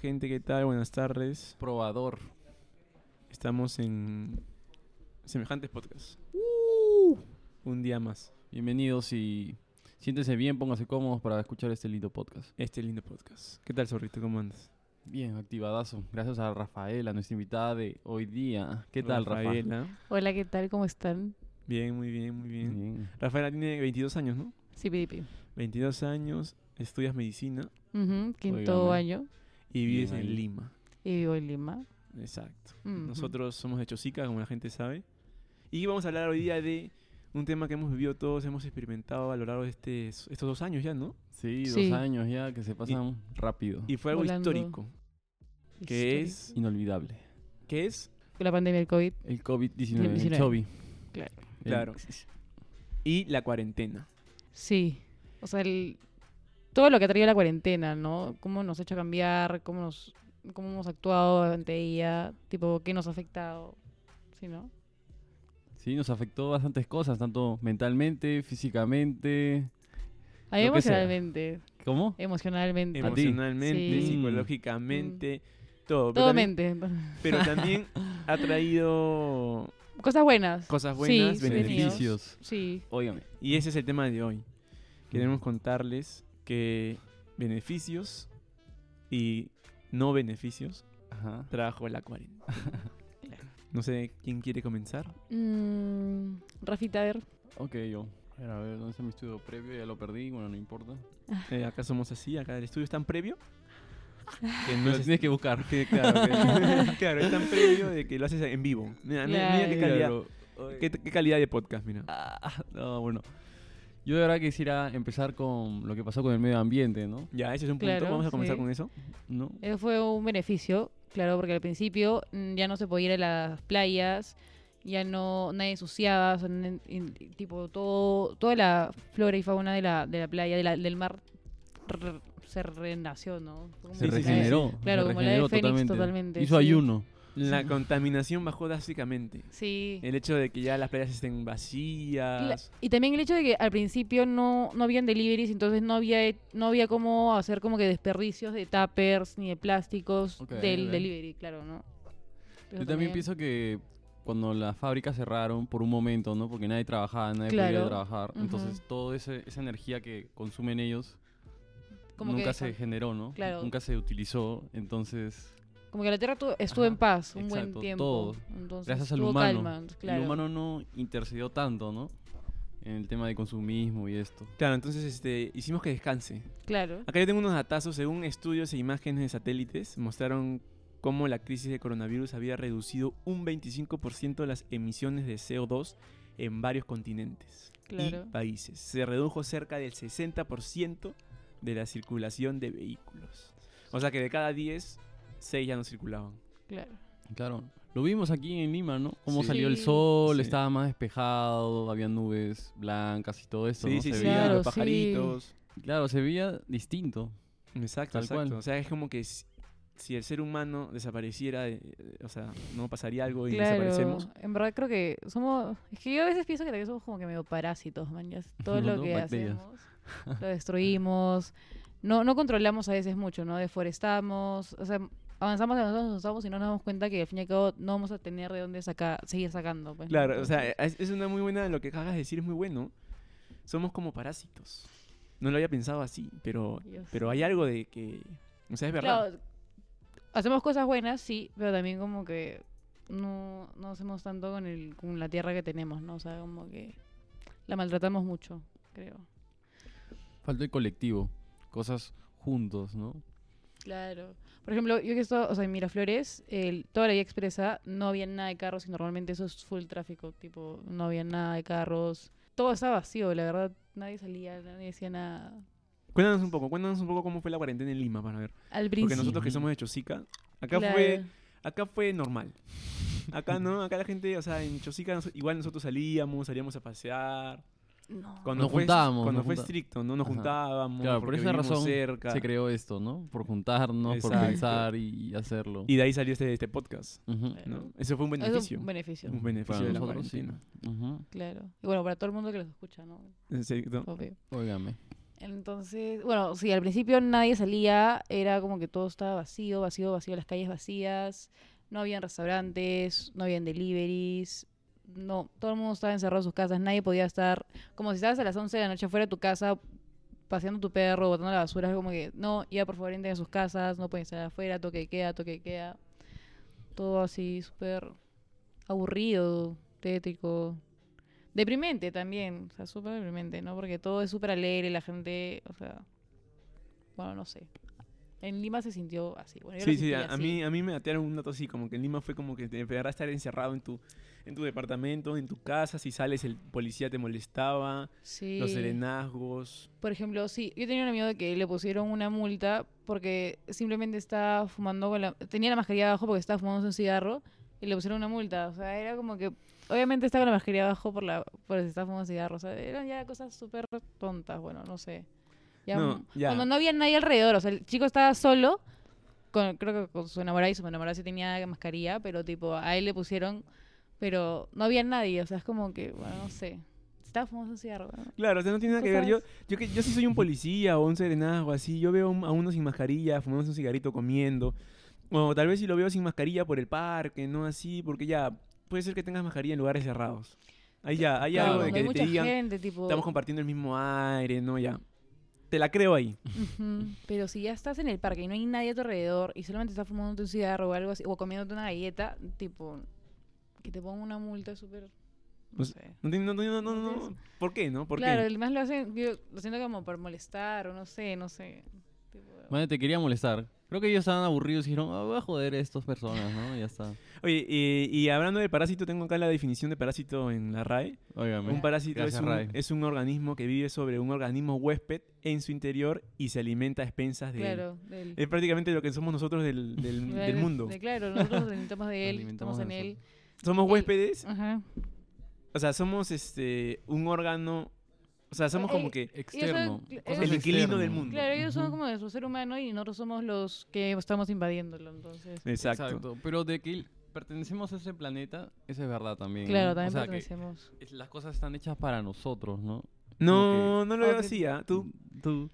Gente, ¿qué tal? Buenas tardes. Probador. Estamos en semejantes podcasts. Un día más. Bienvenidos y siéntense bien, pónganse cómodos para escuchar este lindo podcast. Este lindo podcast. ¿Qué tal, Zorrito? ¿Cómo andas? Bien, activadazo. Gracias a Rafaela, nuestra invitada de hoy día. ¿Qué tal, Rafaela? Rafaela? Hola, ¿qué tal? ¿Cómo están? Bien, muy bien, muy bien. Bien. Rafaela tiene 22 años, ¿no? Sí, pidipi. 22 años, estudias medicina Ujú, Quinto Óigame. año y vives en. Lima. y vivo en Lima. Exacto. Nosotros somos de Chosica, como la gente sabe. Y vamos a hablar hoy día de un tema que hemos vivido todos, hemos experimentado a lo largo de este, estos dos años ya, ¿no? Sí, Sí. dos años ya que se pasan rápido. Y fue algo Volando. histórico. ¿Qué Histórico. es? Inolvidable. ¿Qué es? La pandemia del COVID. El COVID-19, el 19. COVID. Claro. El- Claro. Y la cuarentena. Sí. O sea, el- todo lo que ha traído la cuarentena, ¿no? Cómo nos ha hecho cambiar, cómo, nos, cómo hemos actuado ante ella, tipo, qué nos ha afectado. ¿Sí, no? Sí, nos afectó bastantes cosas, tanto mentalmente, físicamente. Emocionalmente. ¿Cómo? Emocionalmente. Emocionalmente, Sí. psicológicamente, todo. Pero Todo también, mente. pero también ha traído Cosas buenas. cosas buenas, Sí. Beneficios. Sí. Óigame. Y ese es el tema de hoy. Queremos contarles que beneficios y no beneficios Ajá. trajo la cuarentena. No sé quién quiere comenzar. Mm, Rafita, a ver. Ok, yo. A ver, a ver, ¿dónde está mi estudio previo? Ya lo perdí, bueno, no importa. Eh, acá somos así, acá el estudio es tan previo. Que No no es tienes que buscar. que, claro, que- claro, es tan previo de que lo haces en vivo. Mira, mira- mira qué Claro. calidad, qué, qué calidad de podcast, mira. Ah, no, bueno. Yo de verdad quisiera empezar con lo que pasó con el medio ambiente, ¿no? Ya, ese es un punto. Claro, Vamos a comenzar sí. con eso. ¿No? Eso fue un beneficio, claro, porque al principio mm, ya no se podía ir a las playas, ya no nadie ensuciaba, in- tipo todo, toda la flora y fauna de la, de la playa, de la- del mar se renació, ¿no? Como Se regeneró. Claro, se como la de Fénix, totalmente, Hizo sí. ayuno. La contaminación bajó drásticamente. Sí. El hecho de que ya las playas estén vacías. Y también el hecho de que al principio no, no habían deliveries, entonces no había e- no había cómo hacer como que desperdicios de tuppers ni de plásticos del delivery, claro, ¿no? Yo también pienso que cuando las fábricas cerraron por un momento, ¿no? Porque nadie trabajaba, nadie podía trabajar. Entonces, toda esa energía que consumen ellos Como que nunca se generó, ¿no? Claro. Nunca se utilizó. Entonces, Como que la Tierra tu- estuvo en paz un buen tiempo. todo. Entonces, gracias al humano. calma, claro. El humano no intercedió tanto, ¿no? En el tema de consumismo y esto. Claro, entonces este, hicimos que descanse. Claro. Acá yo tengo unos datazos. Según estudios e imágenes de satélites, mostraron cómo la crisis de coronavirus había reducido un 25% las emisiones de CO2 en varios continentes Claro. y países. Se redujo cerca del 60% de la circulación de vehículos. O sea que de cada 10, 6 ya no circulaban. Claro. Claro. Lo vimos aquí en Lima, ¿no? Cómo Sí. salió el sol, Sí. estaba más despejado, había nubes blancas y todo esto, Sí, ¿no? sí, se sí, veía, Claro, los sí. pajaritos. claro, se veía distinto. Exacto, Tal exacto. cual. O sea, es como que si, si el ser humano desapareciera, eh, o sea, no pasaría algo y Claro. desaparecemos. En verdad creo que somos... Es que yo a veces pienso que también somos como que medio parásitos, man. ya Todo lo ¿no? que Bacterias. hacemos lo destruimos. No, no controlamos a veces mucho, ¿no? Deforestamos. O sea, avanzamos, avanzamos, avanzamos y no nos damos cuenta que al fin y al cabo no vamos a tener de dónde sacar, seguir sacando. pues, ¿no? Claro, o sea, es, es una muy buena, lo que acabas de decir es muy bueno. Somos como parásitos. No lo había pensado así, pero, Dios. pero hay algo de que, o sea, es verdad. Claro, hacemos cosas buenas, sí, pero también como que no, no hacemos tanto con, el, con la tierra que tenemos, ¿no? O sea, como que la maltratamos mucho, creo. Falta el colectivo, cosas juntos, ¿no? Claro. Por ejemplo, yo que estoy, o sea, en Miraflores, el, toda la vía expresa no había nada de carros y normalmente eso es full tráfico, tipo, no había nada de carros. Todo estaba vacío, la verdad, nadie salía, nadie decía nada. Cuéntanos un poco, cuéntanos un poco cómo fue la cuarentena en Lima para ver. Al Porque principio. nosotros que somos de Chosica, acá claro, fue acá fue normal. Acá no, acá la gente, o sea, en Chosica igual nosotros salíamos, salíamos a pasear. No. Cuando Nos fue, juntábamos, cuando nos fue junta- estricto, ¿no? Nos Ajá. juntábamos. Claro, por esa razón cerca. Se creó esto, ¿no? Por juntarnos, por pensar y hacerlo. Y de ahí salió este, este podcast. ¿no? Eso fue un beneficio. Es un beneficio, Un beneficio Para de la sí. claro. Y bueno, para todo el mundo que los escucha, ¿no? Exacto. Obvio. Óigame. Entonces, bueno, sí, al principio nadie salía, era como que todo estaba vacío, vacío, vacío, las calles vacías, no habían restaurantes, no habían deliveries, no, todo el mundo estaba encerrado en sus casas, nadie podía estar, como si estabas a las 11 de la noche fuera de tu casa paseando tu perro, botando la basura, es como que, no, ya por favor entren a sus casas, no pueden estar afuera, toque de queda, toque de queda, todo así súper aburrido, tétrico, deprimente también, o sea, súper deprimente, ¿no? Porque todo es súper alegre, la gente, o sea, bueno, no sé. En Lima se sintió así. Bueno, yo lo Sí, sí, a, así. mí, a mí me datearon un dato así, como que en Lima fue como que te empezarás a estar encerrado en tu, en tu departamento, en tu casa, si sales el policía te molestaba, Sí. los serenazgos. Por ejemplo, sí, yo tenía un amigo que le pusieron una multa porque simplemente estaba fumando con la... Tenía la mascarilla abajo porque estaba fumando un cigarro y le pusieron una multa. O sea, era como que... Obviamente estaba con la mascarilla abajo por la por si estaba fumando cigarro. O sea, eran ya cosas súper tontas, bueno, no sé. Ya, No, ya. Cuando no había nadie alrededor, o sea, el chico estaba solo, con, creo que con su enamorada y su enamorada sí tenía mascarilla, pero tipo, a él le pusieron, pero no había nadie, o sea, es como que, bueno, no sé. Estaba fumando un cigarro. ¿no? Claro, o sea, no tiene nada que ver. Yo, yo, que, yo sí soy un policía o un serenazgo así, yo veo a uno sin mascarilla, fumándose un cigarrito, comiendo. O tal vez si lo veo sin mascarilla por el parque, ¿no? Así, porque ya puede ser que tengas mascarilla en lugares cerrados. Ahí ya, hay Claro, algo de hay que mucha te digan, gente, tipo... estamos compartiendo el mismo aire, ¿no? Ya. Te la creo ahí. Pero si ya estás en el parque y no hay nadie a tu alrededor y solamente estás fumando un cigarro o algo así, o comiéndote una galleta, tipo, que te pongan una multa súper... No Pues, sé. No, no, no, no, no, ¿Por qué, no? ¿Por claro, qué? además lo hacen, yo lo siento como por molestar o no sé, no sé. Tipo, Bueno, te quería molestar. Creo que ellos estaban aburridos y dijeron, ah, voy a joder a estas personas, ¿no? Y ya está. Oye, y, y hablando de parásito, tengo acá la definición de parásito en la RAE. Óigame. Un parásito es un, Ray. es un organismo que vive sobre un organismo huésped en su interior y se alimenta a expensas de él. claro, del, Es prácticamente lo que somos nosotros del, del- del del- mundo. de- claro, nosotros nos alimentamos de Nos él, alimentamos estamos en de él. Somos huéspedes, Ajá. o sea, somos este un órgano, o sea, somos Eh, como que Externo. Cosas el inquilino del mundo. Claro, ellos son como nuestro ser humano y nosotros somos los que estamos invadiéndolo, entonces. Exacto. Pero de que pertenecemos a ese planeta, eso es verdad también. ¿no? Claro, O también sea, pertenecemos. las cosas están hechas para nosotros, ¿no? No, no lo veo así, ¿ah? Tú, tú.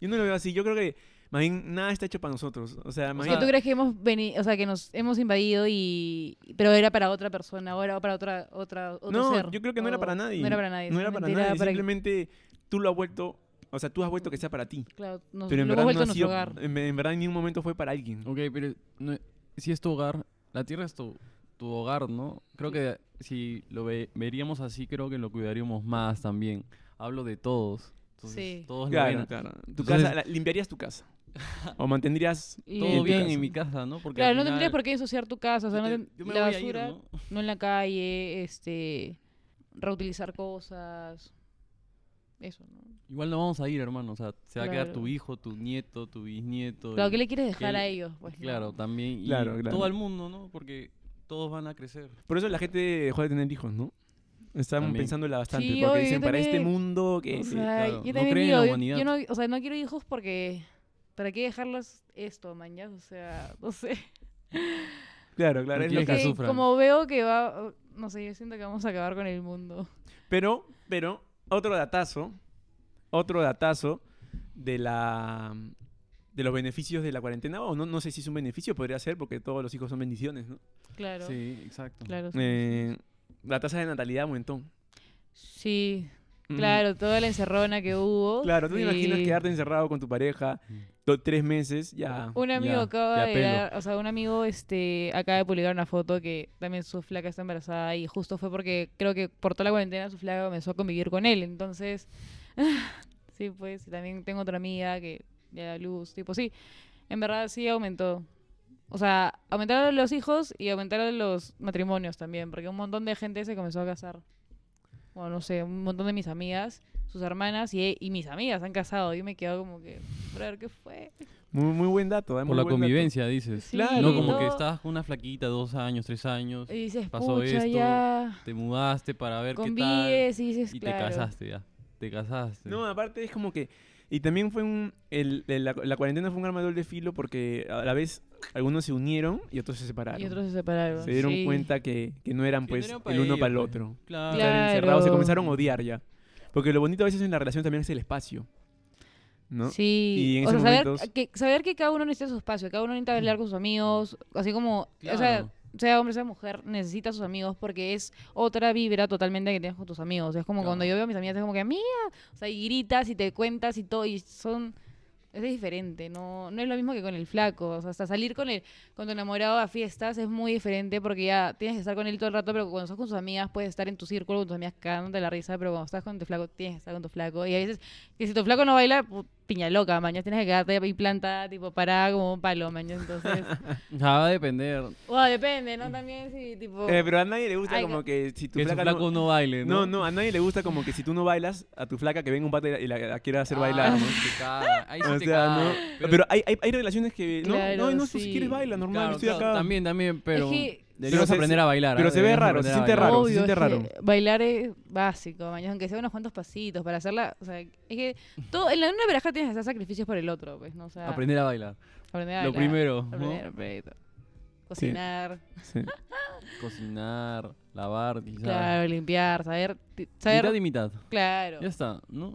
Yo no lo veo así. Yo creo que más bien nada está hecho para nosotros. O sea, más O sea, bien- ¿tú crees que hemos venido, o sea, que nos hemos invadido y pero era para otra persona, o era para otra otra otro no, ser? yo creo que no era para nadie. No era para nadie. No era para simplemente para que- tú lo has vuelto, o sea, tú has vuelto que sea para ti. claro, nos, Pero en lo verdad hemos vuelto no ha nuestro sido, hogar. en, en verdad en ningún momento fue para alguien. Ok, pero no- si es tu hogar, la tierra es tu, tu hogar, ¿no? Creo que si lo ve- veríamos así, creo que lo cuidaríamos más también. Hablo de todos. Entonces, Sí. Todos lo Claro, ven- claro. Tu Entonces- casa, la- limpiarías tu casa. O mantendrías Todo bien casa. en mi casa, ¿no? Porque Claro, no tendrías por qué ensuciar tu casa, o sea, yo no te- yo me la voy a ir, basura, ¿no? no en la calle, este, reutilizar cosas, eso, ¿no? Igual no vamos a ir, hermano. O sea, se va a quedar tu hijo, tu nieto, tu bisnieto. Claro, y- ¿qué le quieres dejar que a ellos? Pues, no. Claro, también. Y Claro, claro. todo el mundo, ¿no? Porque todos van a crecer. Por eso la gente dejó de tener hijos, ¿no? Estaban También. pensándola bastante. Sí, porque obvio, dicen, yo para este mundo que... O sea, claro, yo no creen en la yo- humanidad. yo no, o sea, no quiero hijos porque, ¿para qué dejarlos esto, mañana? O sea, no sé. Claro, claro. Es lo que sufran. como veo que va, no sé, yo siento que vamos a acabar con el mundo. Pero, pero, otro datazo, otro datazo de la de los beneficios de la cuarentena, o no, no sé si es un beneficio, podría ser, porque todos los hijos son bendiciones, ¿no? Claro, Sí, exacto. claro. sí, Eh, la tasa de natalidad aumentó. Sí. Claro, toda la encerrona que hubo. Claro, tú te imaginas quedarte encerrado con tu pareja do- tres meses, ya. Un amigo Ya, acaba ya de pelo. llegar, o sea, un amigo este acaba de publicar una foto que también su flaca está embarazada y justo fue porque creo que por toda la cuarentena su flaca comenzó a convivir con él, entonces sí, pues, y también tengo otra amiga que ya da luz, tipo, sí, en verdad sí aumentó. O sea, aumentaron los hijos y aumentaron los matrimonios también, porque un montón de gente se comenzó a casar. Bueno, no sé, un montón de mis amigas, sus hermanas y, y mis amigas han casado. Y me quedo como que, ver ¿qué fue? Muy, muy buen dato. ¿eh? Por Muy la buen dato. convivencia, dices. Sí, Claro. No como que estabas con una flaquita, dos años, tres años, Y dices, pasó pucha, esto, ya te mudaste para ver qué tal. convives y dices, Y claro. te casaste ya. Te casaste. No, aparte es como que. Y también fue un. El, el- la, la cuarentena fue un arma de doble filo porque a la vez algunos se unieron y otros se separaron. Y otros se separaron. se dieron sí. cuenta que, que no eran Que no pues eran el uno ellos, para el pues. otro. Claro. Claro. encerrados, se comenzaron a odiar ya. Porque lo bonito a veces en la relación también es el espacio. ¿no? Sí, Y en o sea, esos saber momentos- que, saber que cada uno necesita su espacio, cada uno necesita hablar con sus amigos, así como, o sea, sea hombre, sea mujer, necesita a sus amigos porque es otra vibra totalmente que tienes con tus amigos. Es como Claro. cuando yo veo a mis amigas, es como que, amiga, o sea, y gritas y te cuentas y todo, y son... Es diferente, no, no es lo mismo que con el flaco. O sea, hasta salir con el, con tu enamorado a fiestas es muy diferente porque ya tienes que estar con él todo el rato, pero cuando estás con tus amigas puedes estar en tu círculo con tus amigas cagándote la risa, pero cuando estás con tu flaco tienes que estar con tu flaco. Y a veces, que si tu flaco no baila, piña loca, mañana tienes que quedarte ahí plantada, tipo parada como un palo, mañana. Entonces, Ya va a depender. bueno, depende, ¿no? También si, tipo... Eh, pero a nadie le gusta Ay, como que si tu Que su flaca flaco no... no baile, ¿no? No, no, a nadie le gusta como que si tú no bailas, a tu flaca que venga un pata y la, y la quiera hacer Ah, bailar, ¿no? Ahí sí O sea. ¿no? Pero, hay, hay, hay relaciones que... No, Claro, no, no, sí. si quieres baila, normal, Claro, estoy claro, acá. También, también, pero que- deberíamos se- aprender a bailar. pero ¿ah? se ve raro, se siente raro, se siente bailar es básico, aunque sea unos cuantos pasitos para hacerla, o sea, es que todo, en la- una pareja tienes que hacer sacrificios por el otro, pues, ¿no? O sea, Aprender a bailar. aprender a Lo bailar, primero, cocinar, Sí. Cocinar, lavar, quizás. claro, limpiar, saber, ti- Mitad saber, y mitad. claro, Ya está, ¿no?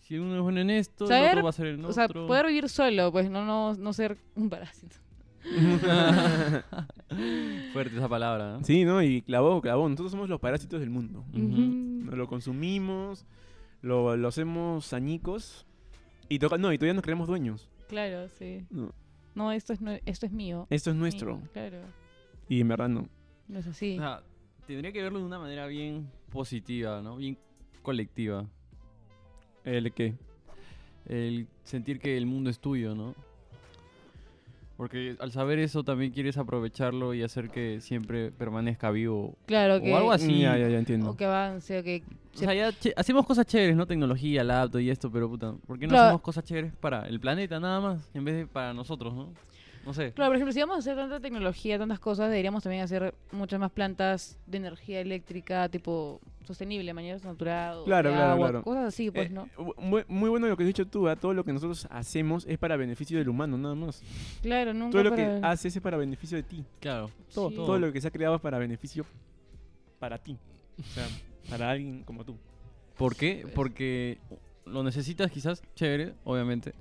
Si uno es bueno en esto, el Saber- otro va a ser el otro. o sea, poder vivir solo, pues, no, no, no ser un parásito. Fuerte esa palabra. ¿eh? Sí, ¿no? Y clavó, clavó. Nosotros somos los parásitos del mundo. Nos lo consumimos, lo, lo hacemos añicos y, toca, no, y todavía nos creemos dueños. Claro, sí. No, No, esto es, esto es mío. esto es nuestro. Claro, Y en verdad no. no es así. O sea, tendría que verlo de una manera bien positiva, ¿no? Bien colectiva. ¿El qué? El sentir que el mundo es tuyo, ¿no? Porque al saber eso también quieres aprovecharlo y hacer que siempre permanezca vivo. Claro que, O algo así. Ya, ya, ya entiendo. o que avance, o que O sea, ya hacemos cosas chéveres, ¿no? Tecnología, laptop y esto, pero puta, ¿por qué no Claro. hacemos cosas chéveres para el planeta nada más? En vez de para nosotros, ¿no? No sé. Claro, por ejemplo, si vamos a hacer tanta tecnología, tantas cosas, deberíamos también hacer muchas más plantas de energía eléctrica, tipo sostenible, mañana natural, Claro, de claro, agua, claro. cosas así, pues, Eh, ¿no? muy, muy bueno lo que has dicho tú, ¿ah? todo lo que nosotros hacemos es para beneficio del humano, nada más. Claro, nunca Todo lo que haces es para beneficio de ti. Claro. Todo, Sí. todo lo que se ha creado es para beneficio para ti. O sea, para alguien como tú. ¿Por qué? Porque lo necesitas quizás, chévere, obviamente.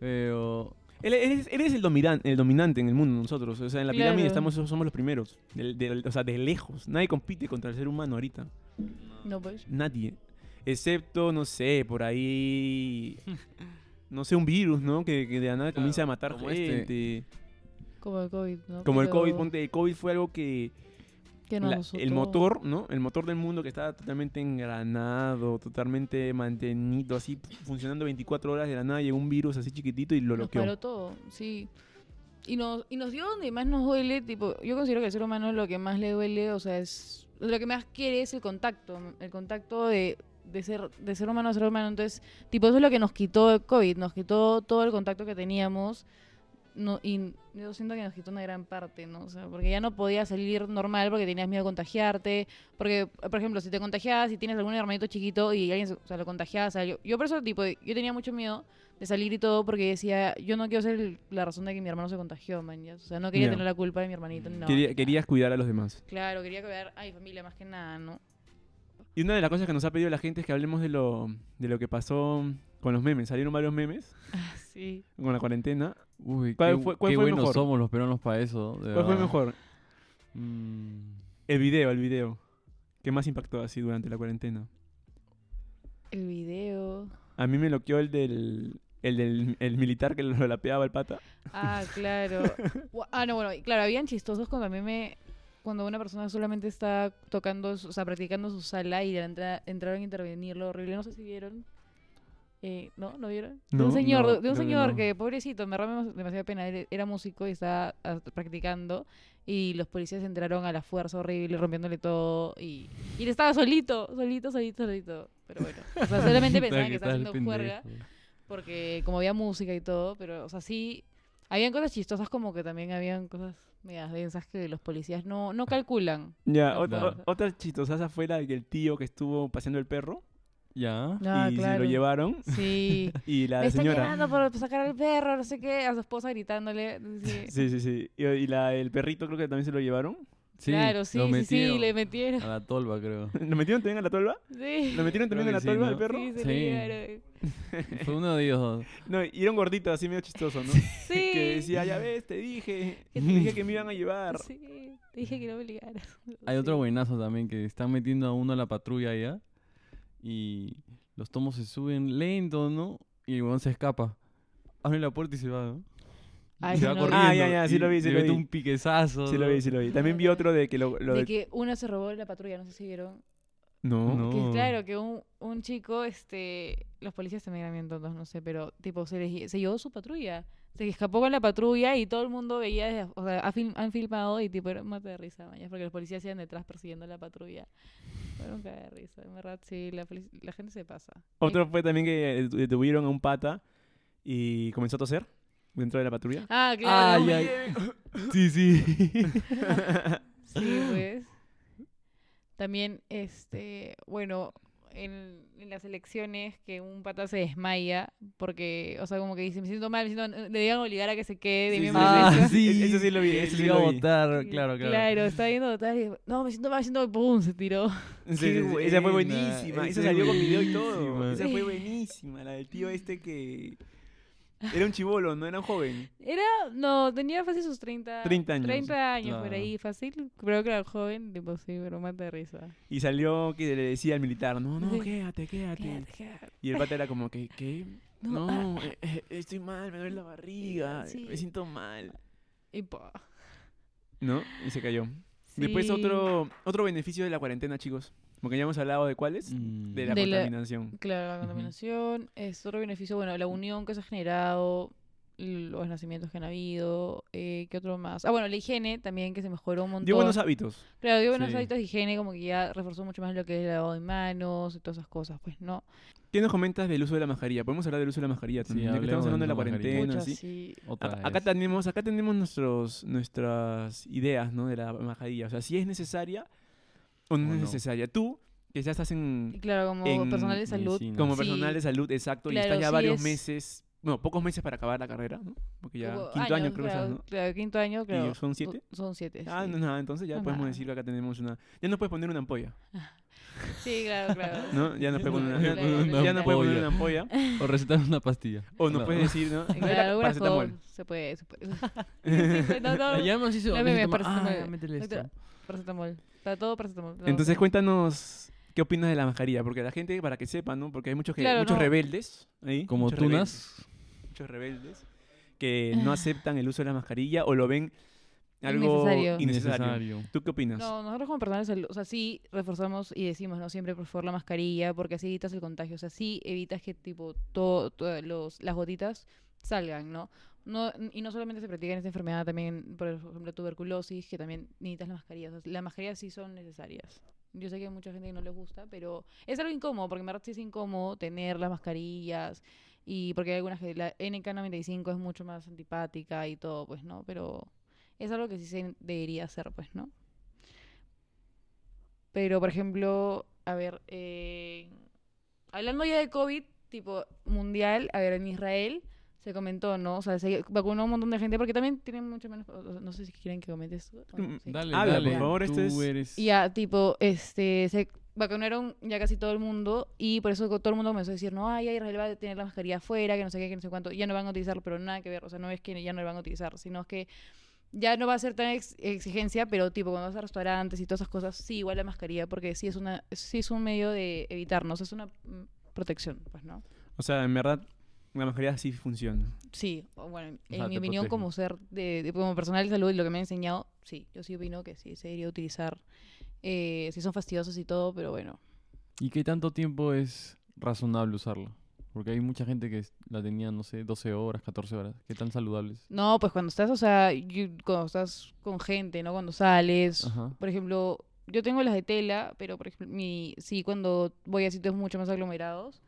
Pero Él- Eres, eres el, dominan- el dominante en el mundo, nosotros. O sea, en la pirámide Claro. estamos, somos los primeros. O sea, de lejos. Nadie compite contra el ser humano ahorita. No, pues. Nadie. Excepto, no sé, por ahí. No sé, un virus, ¿no? Que, que de la nada Claro, comienza a matar como este. gente. Como el COVID, ¿no? Como el COVID, ponte, el COVID fue algo que. Que la- nos el motor, ¿no? El motor del mundo que estaba totalmente engranado, totalmente mantenido, así funcionando 24 horas de la nada, llegó un virus así chiquitito y lo bloqueó. todo, sí. Y nos, y nos dio donde más nos duele, tipo, yo considero que al ser humano lo que más le duele, o sea, es, lo que más quiere es el contacto, el contacto de, de ser, de ser humano a ser humano. Entonces, tipo, eso es lo que nos quitó el COVID, nos quitó todo el contacto que teníamos. No, y yo siento que nos quitó una gran parte, ¿no? O sea, porque ya no podías salir normal porque tenías miedo a contagiarte. Porque, por ejemplo, si te contagiabas y tienes algún hermanito chiquito y alguien o sea, lo contagiabas, o sea, yo, yo por eso, tipo, yo tenía mucho miedo de salir y todo porque decía, yo no quiero ser el- la razón de que mi hermano se contagió, man. O sea, no quería tener la culpa de mi hermanito. ni nada. Quería- querías cuidar a los demás. Claro, quería cuidar a mi familia más que nada, ¿no? Y una de las cosas que nos ha pedido la gente es que hablemos de lo, de lo que pasó con los memes. Salieron varios memes Ah, sí. con la cuarentena. Uy, ¿Cuál qué, fue- cuál qué fue buenos mejor? somos los peruanos para eso. de ¿Cuál fue verdad. mejor? Mm, El video, el video. ¿Qué más impactó así durante la cuarentena? El video. A mí me loqueó el del, el del el militar que lo lapeaba el pata. Ah, claro. Gua- ah, no, bueno, y claro, habían chistosos cuando a mí me... Cuando una persona solamente está tocando, su- o sea, practicando su sala y de la entraron a intervenirlo horrible. No sé si vieron. Eh, ¿No? ¿No vieron? de No, un señor, no, de- de un que señor que, pobrecito, me da demasiada pena. Él era músico y estaba ah, practicando y los policías entraron a la fuerza horrible, rompiéndole todo y, y él estaba solito, solito, solito, solito. Pero bueno, o sea, solamente pensaban que estaba haciendo juerga porque como había música y todo, pero, o sea, sí, habían cosas chistosas como que también habían cosas medias densas que los policías no, no calculan. Ya, Ah, otra, otra chistosa fue la del tío que estuvo paseando el perro Ya. Ah, y se claro. lo llevaron. Sí. Y la Me están señora. llevando por sacar al perro, no sé qué, a su esposa gritándole. Sí. Sí, sí, sí. Y, y la, el perrito creo que también se lo llevaron. Sí, claro, sí, lo sí, sí, le metieron. A la tolva, creo. ¿Lo metieron también a la tolva? Sí. ¿Lo metieron también en la sí, tolva ¿no? al perro? Sí, se Sí. Fue uno de ellos dos. No, y era un gordito así medio chistoso, ¿no? Sí. Que decía, ya ves, te dije, te dije que me iban a llevar. Sí, te dije que no me ligaras. Hay otro buenazo también que están metiendo a uno a la patrulla allá y los tomos se suben lento, ¿no? Y el weón se escapa. Abre la puerta y se va, ¿no? Ay, se va corriendo. Ah, ya, ya, sí lo vi, sí le lo mete vi. un piquezazo. Sí lo vi, sí lo vi. También vi otro de que lo... lo De de- que uno se robó la patrulla, no sé si vieron. No. No. Que claro, que un, un chico, este, los policías también eran bien tontos, no sé, pero tipo se, les se llevó su patrulla. Se escapó con la patrulla y todo el mundo veía, o sea, han filmado y tipo era un mate de risa, mañas, porque los policías iban detrás persiguiendo la patrulla. Fue un de risa, en verdad, sí, la, gente se pasa. Otro fue también que detu- detuvieron a un pata y comenzó a toser dentro de la patrulla. Ah, claro. Ay, ay. Sí, sí. Sí, pues. También, este, bueno, en, en las elecciones que un pata se desmaya porque, o sea, como que dice, me siento mal, me siento, le debían obligar a que se quede de Sí, miembro sí, de ah, sí. Eso sí lo vi, eso sí iba a lo vi. votar, claro, claro. Claro, está viendo votar y no, me siento mal, me siento mal, pum, se tiró. Sí, Esa fue buenísima. Esa salió con video y todo. Esa fue buenísima. La del tío este que... Era un chivolo, no era un joven. Era, no, tenía fácil sus 30, 30 años. 30 años por ahí, fácil. Creo que era joven, tipo, sí, pero mata de risa. Y salió que le decía al militar, no, no, Sí. quédate, quédate. Quédate, quédate. Y el pata era como que, ¿qué? No, No, eh, eh, estoy mal, me duele la barriga, Sí. me siento mal. Y pa. ¿No? Y se cayó. Después otro, otro beneficio de la cuarentena, chicos. Porque ya hemos hablado de cuáles. Mm. De la De la- contaminación. Claro, la contaminación es otro beneficio, bueno, la unión que se ha generado, los nacimientos que han habido, eh, ¿qué otro más? Ah, bueno, la higiene también que se mejoró un montón. Dio buenos hábitos. Claro, dio buenos Sí. hábitos de higiene, como que ya reforzó mucho más lo que es el lavado de manos y todas esas cosas, pues, ¿no? ¿Qué nos comentas del uso de la mascarilla? Podemos hablar del uso de la mascarilla Sí, también. ya que estamos hablando de la la cuarentena, Pucha, ¿sí? sí. Acá, acá tenemos, acá tenemos nuestros, nuestras ideas, ¿no? De la mascarilla. O sea, si es necesaria o no O es no. necesaria. Tú, que ya estás Y en, claro, como en personal de salud, medicina. como Sí. personal de salud, exacto, y estás ya sí varios es- meses, bueno, pocos meses para acabar la carrera, ¿no? Porque ya hubo quinto año creo que claro, estás, ¿no? Claro, quinto año, claro. son siete? Son siete. Ah, sí. no, nada, entonces ya No, podemos nada. decir que acá tenemos una... Ya no puedes poner una ampolla, Sí, claro, claro. ¿no? Ya no puedes poner una, Claro, ya- claro, ya no puedes poner ampolla. una ampolla. O recetar una pastilla. O nos No. puedes decir, ¿no? Y Claro, Paracetamol. se puede, se puede. Sí, no, no, Ya parece más- que Ah, métele esto. Paracetamol. Para todo paracetamol. todo, Entonces cuéntanos qué opinas de la mascarilla, porque la gente, para que sepa, ¿no? Porque hay muchos, que, Claro, muchos no. rebeldes ahí. Como muchos tunas. rebeldes, muchos rebeldes que no aceptan el uso de la mascarilla o lo ven algo Innecesario. innecesario. ¿Tú qué opinas? No, nosotros como personal de salud, o sea, sí reforzamos y decimos, ¿no? Siempre por favor la mascarilla, porque así evitas el contagio. O sea, sí evitas que, tipo, todo, todo los, las gotitas salgan, ¿no? No, y no solamente se practica en esta enfermedad, también, por ejemplo, tuberculosis, que también necesitas las mascarillas. Las mascarillas sí son necesarias. Yo sé que hay mucha gente que no les gusta, pero es algo incómodo, porque en verdad sí es incómodo tener las mascarillas. Y porque hay algunas que la NK95 es mucho más antipática y todo, pues, ¿no? Pero es algo que sí se debería hacer, pues, ¿no? Pero, por ejemplo, a ver, eh, hablando ya de COVID, tipo mundial, a ver, en Israel se comentó, ¿no? O sea, se vacunó un montón de gente porque también tienen mucho menos... o sea, No sé si quieren que comente esto. Mm, sí. Dale, Habla, dale. por favor, este es- eres. Y ya, tipo, este, se vacunaron ya casi todo el mundo y por eso todo el mundo comenzó a decir, no, ay, Israel va a tener la mascarilla afuera, que no sé qué, que no sé cuánto, ya no van a utilizarlo, pero nada que ver, o sea, no es que ya no lo van a utilizar, sino es que ya no va a ser tan ex- exigencia, pero tipo, cuando vas a restaurantes y todas esas cosas, sí, igual la mascarilla, porque sí es, una, sí es un medio de evitarnos, es una mm, protección, pues, ¿no? O sea, en verdad, la mascarilla sí funciona. Sí, bueno, en sea, mi opinión protege. como ser, de, de- como personal de salud y lo que me han enseñado, sí, yo sí opino que sí se debería utilizar, eh, si son fastidiosos y todo, pero bueno. ¿Y qué tanto tiempo es razonable usarlo? Porque hay mucha gente que la tenía, no sé, 12 horas, 14 horas. ¿Qué tan saludables? No, pues cuando estás, o sea, yo- cuando estás con gente, ¿no? Cuando sales, Ajá. por ejemplo, yo tengo las de tela, pero por ejemplo, mi, sí, cuando voy a sitios mucho más aglomerados,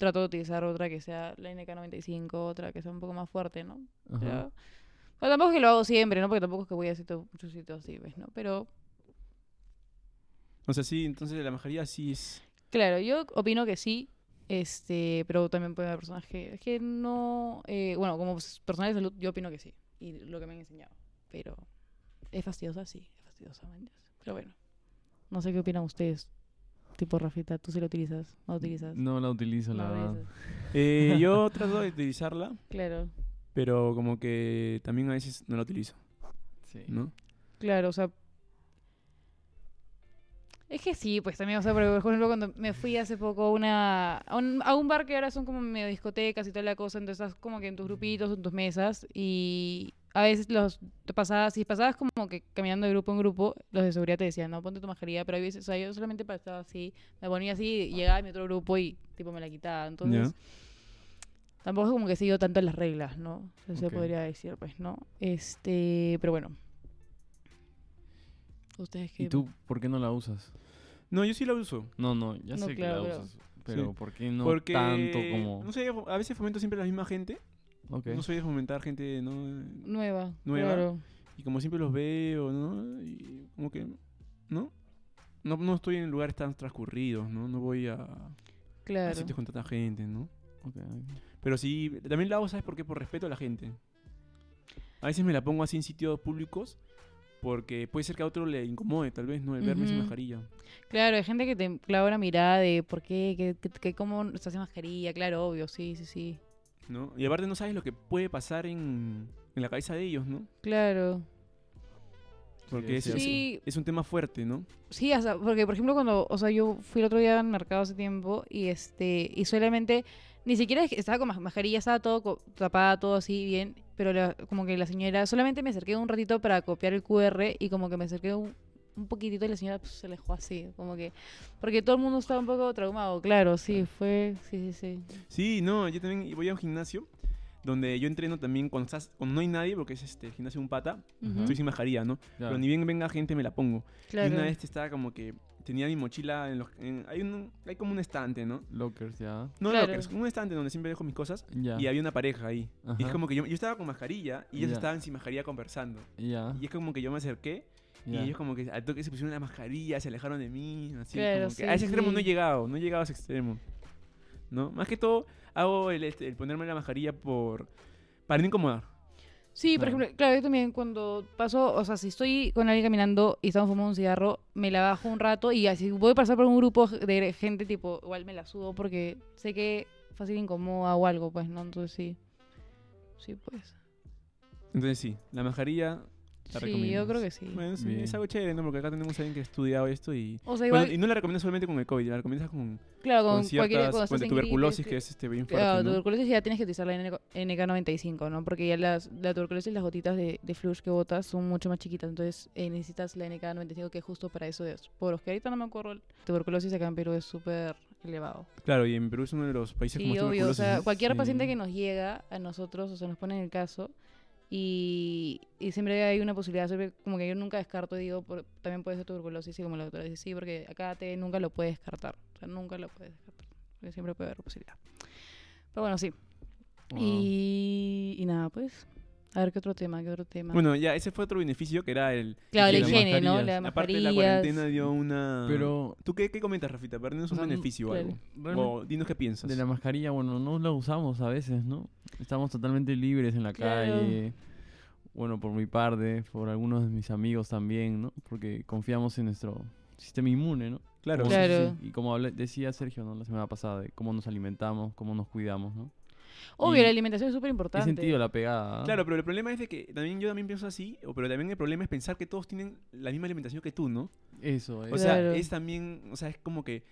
trato de utilizar otra que sea la NK95, otra que sea un poco más fuerte, ¿no? Ajá. Pero, tampoco es que lo hago siempre, ¿no? Porque tampoco es que voy a sitios, muchos sitios así, ¿ves? ¿no? Pero O sea, sí, entonces la mascarilla sí es... Claro, yo opino que sí, este, pero también puede haber personas que, que no, eh, bueno, como personal de salud, yo opino que sí, y lo que me han enseñado, pero es fastidiosa, sí, es fastidiosa, man, pero bueno. No sé qué opinan ustedes. Tipo, Rafita, ¿tú sí lo utilizas? ¿No lo utilizas? No la utilizo, la verdad. Eh, yo trato de utilizarla, Claro, pero como que también a veces no la utilizo, Sí. ¿no? claro, o sea... Es que sí, pues también, o sea, por ejemplo, cuando me fui hace poco a, una, a, un, a un bar que ahora son como medio discotecas y toda la cosa, entonces estás como que en tus grupitos, en tus mesas, y a veces los pasabas, si pasabas como que caminando de grupo en grupo, los de seguridad te decían, no, ponte tu mascarilla, pero hay veces, o sea, yo solamente pasaba así, me ponía así, y llegaba a mi otro grupo y tipo me la quitaba, entonces... Tampoco es como que sigo tanto las reglas, ¿no? Eso se podría decir, pues, ¿no? Este, pero bueno. ¿Ustedes qué? ¿Y tú por qué no la usas? No, yo sí la uso. No, no, ya No, sé claro, que la pero- usas. Pero Sí. ¿por qué no Porque, tanto como...? no sé, a veces fomento siempre la misma gente. No soy de fomentar gente, ¿no? Nueva. Nueva. Claro. Y como siempre los veo, ¿no? Y como que, ¿no? No, no estoy en lugares tan transcurridos, ¿no? No voy a, a Claro. sitios con tanta gente, ¿no? ok, ok. Pero sí, también la hago, ¿sabes por qué? Por respeto a la gente. A veces me la pongo así en sitios públicos porque puede ser que a otro le incomode, tal vez, ¿no? El verme sin Ujú. mascarilla. Claro, hay gente que te clava una mirada de por qué, que, que, que cómo estás sin mascarilla. Claro, obvio, sí, sí, sí. ¿No? Y aparte no sabes lo que puede pasar en, en la cabeza de ellos, ¿no? Claro. Porque es, Sí. es un tema fuerte, ¿no? Sí, porque por ejemplo cuando, o sea, yo fui el otro día al mercado hace tiempo y este, y solamente, ni siquiera estaba con mas- mascarilla, estaba todo co- tapada, todo así bien, pero la- como que la señora, solamente me acerqué un ratito para copiar el QR y como que me acerqué un, un poquitito y la señora pues, se alejó así, como que, porque todo el mundo estaba un poco traumado, claro, sí, fue, sí, sí, sí. Sí, no, yo también voy a un gimnasio donde yo entreno también cuando, estás, cuando no hay nadie, porque es este el gimnasio un pata, Ujú, estoy sin mascarilla, ¿no? Ya. Pero ni bien venga gente me la pongo. claro. Y una vez estaba como que tenía mi mochila en los... en- hay, un, hay como un estante, ¿no? Lockers, ya. No, Claro. lockers, un estante donde siempre dejo mis cosas Ya. y había una pareja ahí. Y es Ajá. como que yo, yo estaba con mascarilla y ellos Ya. estaban sin mascarilla conversando. Ya. Y es como que yo me acerqué ya. y ellos como que al toque se pusieron la mascarilla, se alejaron de mí, así Claro, como que sí, a ese extremo no he sí. llegado, no he llegado a ese extremo. ¿No? Más que todo hago el, este, el ponerme la mascarilla por para no incomodar. Sí, por ejemplo, claro, yo también cuando paso, o sea, si estoy con alguien caminando y estamos fumando un cigarro, me la bajo un rato y así voy a pasar por un grupo de gente, tipo, igual me la subo porque sé que fácil incomoda o algo, pues, ¿no? Entonces sí. Sí, pues. Entonces sí, la mascarilla la Sí, recomiendo. yo creo que sí. Bueno, sí, Bien. es algo chévere, ¿no? Porque acá tenemos a alguien que ha estudiado esto y... O sea, igual, Bueno, y no la recomiendas solamente con el COVID, la recomiendas con, claro, con, con cualquier ciertas... cuando con estás en tuberculosis, gripe, que es este, bien fuerte, Claro, ¿no? tuberculosis ya tienes que utilizar la NK NK95, ¿no? Porque ya las, la tuberculosis, las gotitas de, de flush que botas son mucho más chiquitas, entonces eh, necesitas la NK95 que es justo para eso de poros, que ahorita no me acuerdo, la tuberculosis acá en Perú es súper elevado. Claro, y en Perú es uno de los países con Sí, más obvio, o sea, cualquier Sí. paciente que nos llega a nosotros, o sea, nos pone en el caso y, y siempre hay una posibilidad, siempre como que yo nunca descarto, digo, por- también puede ser tuberculosis y como la doctora dice, sí, porque acá te nunca lo puedes descartar, o sea, nunca lo puedes descartar, porque siempre puede haber posibilidad. Pero bueno, sí. Wow. Y, y nada, pues, a ver qué otro tema, qué otro tema. Bueno, ya, ese fue otro beneficio que era el... claro, la higiene, ¿no? La Aparte de la cuarentena dio una... Pero ¿Tú qué, qué comentas, Rafita? Para un sea, beneficio o claro. algo. O dinos qué piensas. de la mascarilla, bueno, no la usamos a veces, ¿no? Estamos totalmente libres en la Claro. calle. Bueno, por mi parte, por algunos de mis amigos también, ¿no? Porque confiamos en nuestro sistema inmune, ¿no? Claro. Como- Claro. Y como hablé- decía Sergio, ¿no? La semana pasada, de cómo nos alimentamos, cómo nos cuidamos, ¿no? Obvio, y- la alimentación es súper He importante. sentido la pegada. ¿ah? Claro, pero el problema es de que también yo también pienso así, o- pero también el problema es pensar que todos tienen la misma alimentación que tú, ¿no? Eso, O es. sea, Claro. es también, o sea, es como que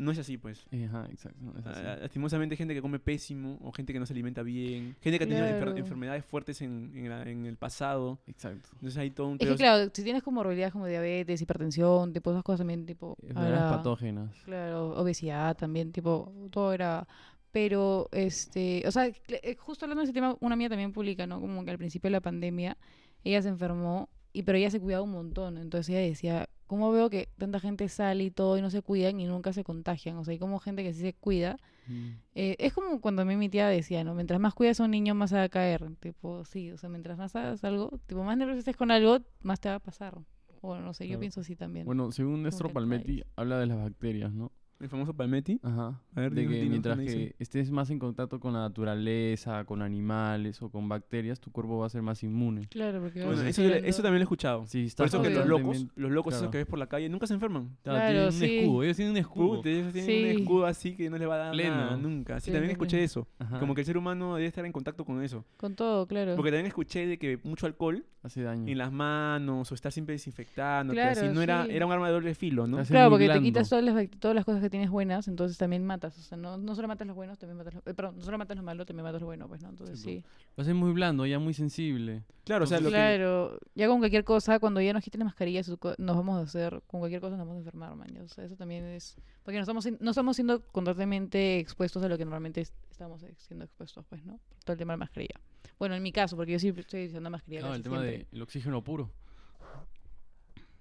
no es así, pues. Ajá, exacto. es así. Ah, Lastimosamente hay gente que come pésimo, o gente que no se alimenta bien, gente que ha tenido enfer- Claro. enfermedades fuertes en, en la- en el pasado. Exacto. Entonces hay todo un... Es que claro, si tienes comorbilidades como diabetes, hipertensión, tipo esas cosas también, tipo... Enfermedades patógenas. Claro, obesidad también, tipo, todo era... Pero, este, o sea, eh, justo hablando de ese tema, una mía también publica, ¿no? Como que al principio de la pandemia, ella se enfermó, y pero ella se cuidaba un montón. Entonces ella decía, ¿cómo veo que tanta gente sale y todo y no se cuidan y nunca se contagian? O sea, hay como gente que sí se cuida. Mm. Eh, es como cuando a mí mi tía decía, ¿no? Mientras más cuidas a un niño, más se va a caer. Tipo, sí, o sea, mientras más hagas algo, tipo, más nervioso estés con algo, más te va a pasar. Bueno, no sé, yo pienso así también. Bueno, según Néstor Palmetti, habla de las bacterias, ¿no? El famoso Palmetti. Ajá. A ver, de que dinos, mientras ¿dónde que estés más en contacto con la naturaleza, con animales o con bacterias, tu cuerpo va a ser más inmune. Claro, porque Bueno, vas eso, eso también lo he escuchado. Si Por estás eso que los locos, los locos esos que ves por la calle, nunca se enferman. Claro, Claro, tienen sí. un escudo, ellos tienen un escudo. Puta, ellos tienen Sí. un escudo así que no les va a dar Pleno. nada, nunca. Sí, Sí, también sí, escuché sí. eso. Ajá, Como que el ser humano debe estar en contacto con eso. Con todo, claro. Porque también escuché de que mucho alcohol hace daño. en las manos o estar siempre desinfectando, Claro, así no era, sí. era un arma de doble filo, ¿no? Claro, porque te quitas todas las, todas las cosas que tienes buenas, entonces también matas. O sea, no, no solo matas los buenos, también matas los... eh, perdón, no solo matas los malos, también matas los buenos, pues, ¿no? Entonces Sí, sí. Lo hace muy blando, ya muy sensible. Claro, o sea, lo que, Claro, ya con cualquier cosa, cuando ya nos quiten las mascarillas, nos vamos a hacer, con cualquier cosa nos vamos a enfermar, man. ya, O sea, eso también es... Porque no estamos, no estamos siendo constantemente expuestos a lo que normalmente es- estamos eh, siendo expuestos, pues, ¿no? Por todo el tema de la mascarilla. Bueno, en mi caso, porque yo siempre estoy usando mascarilla casi el tema siempre. del oxígeno puro.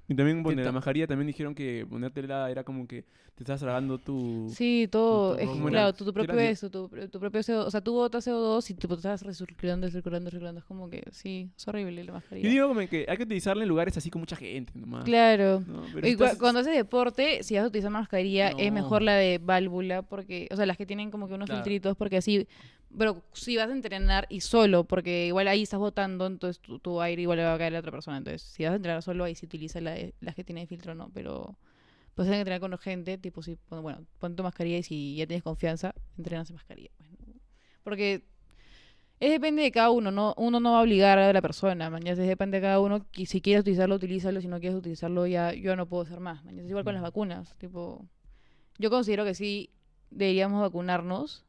y también bueno, ¿Qué la mascarilla también dijeron que ponértela era como que te estás tragando tu... Sí, todo, tu es, propio- claro, tu, tu propio eso, tu, tu propio CO2, o sea, tú botas CO2 y tú estás recirculando, recirculando, recirculando, es como que, sí, es horrible la mascarilla. Yo digo como que hay que utilizarla en lugares así con mucha gente nomás. Claro. ¿no? Pero Y cuando haces deporte, si vas a utilizar mascarilla, es No. mejor la de válvula, porque, o sea, las que tienen como que unos Claro. filtritos, porque así, pero si vas a entrenar y solo, porque igual ahí estás botando, entonces tu, tu aire igual le va a caer a la otra persona. Entonces, si vas a entrenar solo, ahí sí utiliza la las que tienen filtro, no, pero pues tienes que entrenar con gente, tipo, si, bueno, pon tu mascarilla y si ya tienes confianza, entrenas en mascarilla. pues. Porque es depende de cada uno, no uno no va a obligar a la persona, mañana depende de cada uno, que si quieres utilizarlo, utilízalo, si no quieres utilizarlo, ya yo no puedo hacer más. mañana Es igual con las vacunas, tipo, yo considero que sí deberíamos vacunarnos,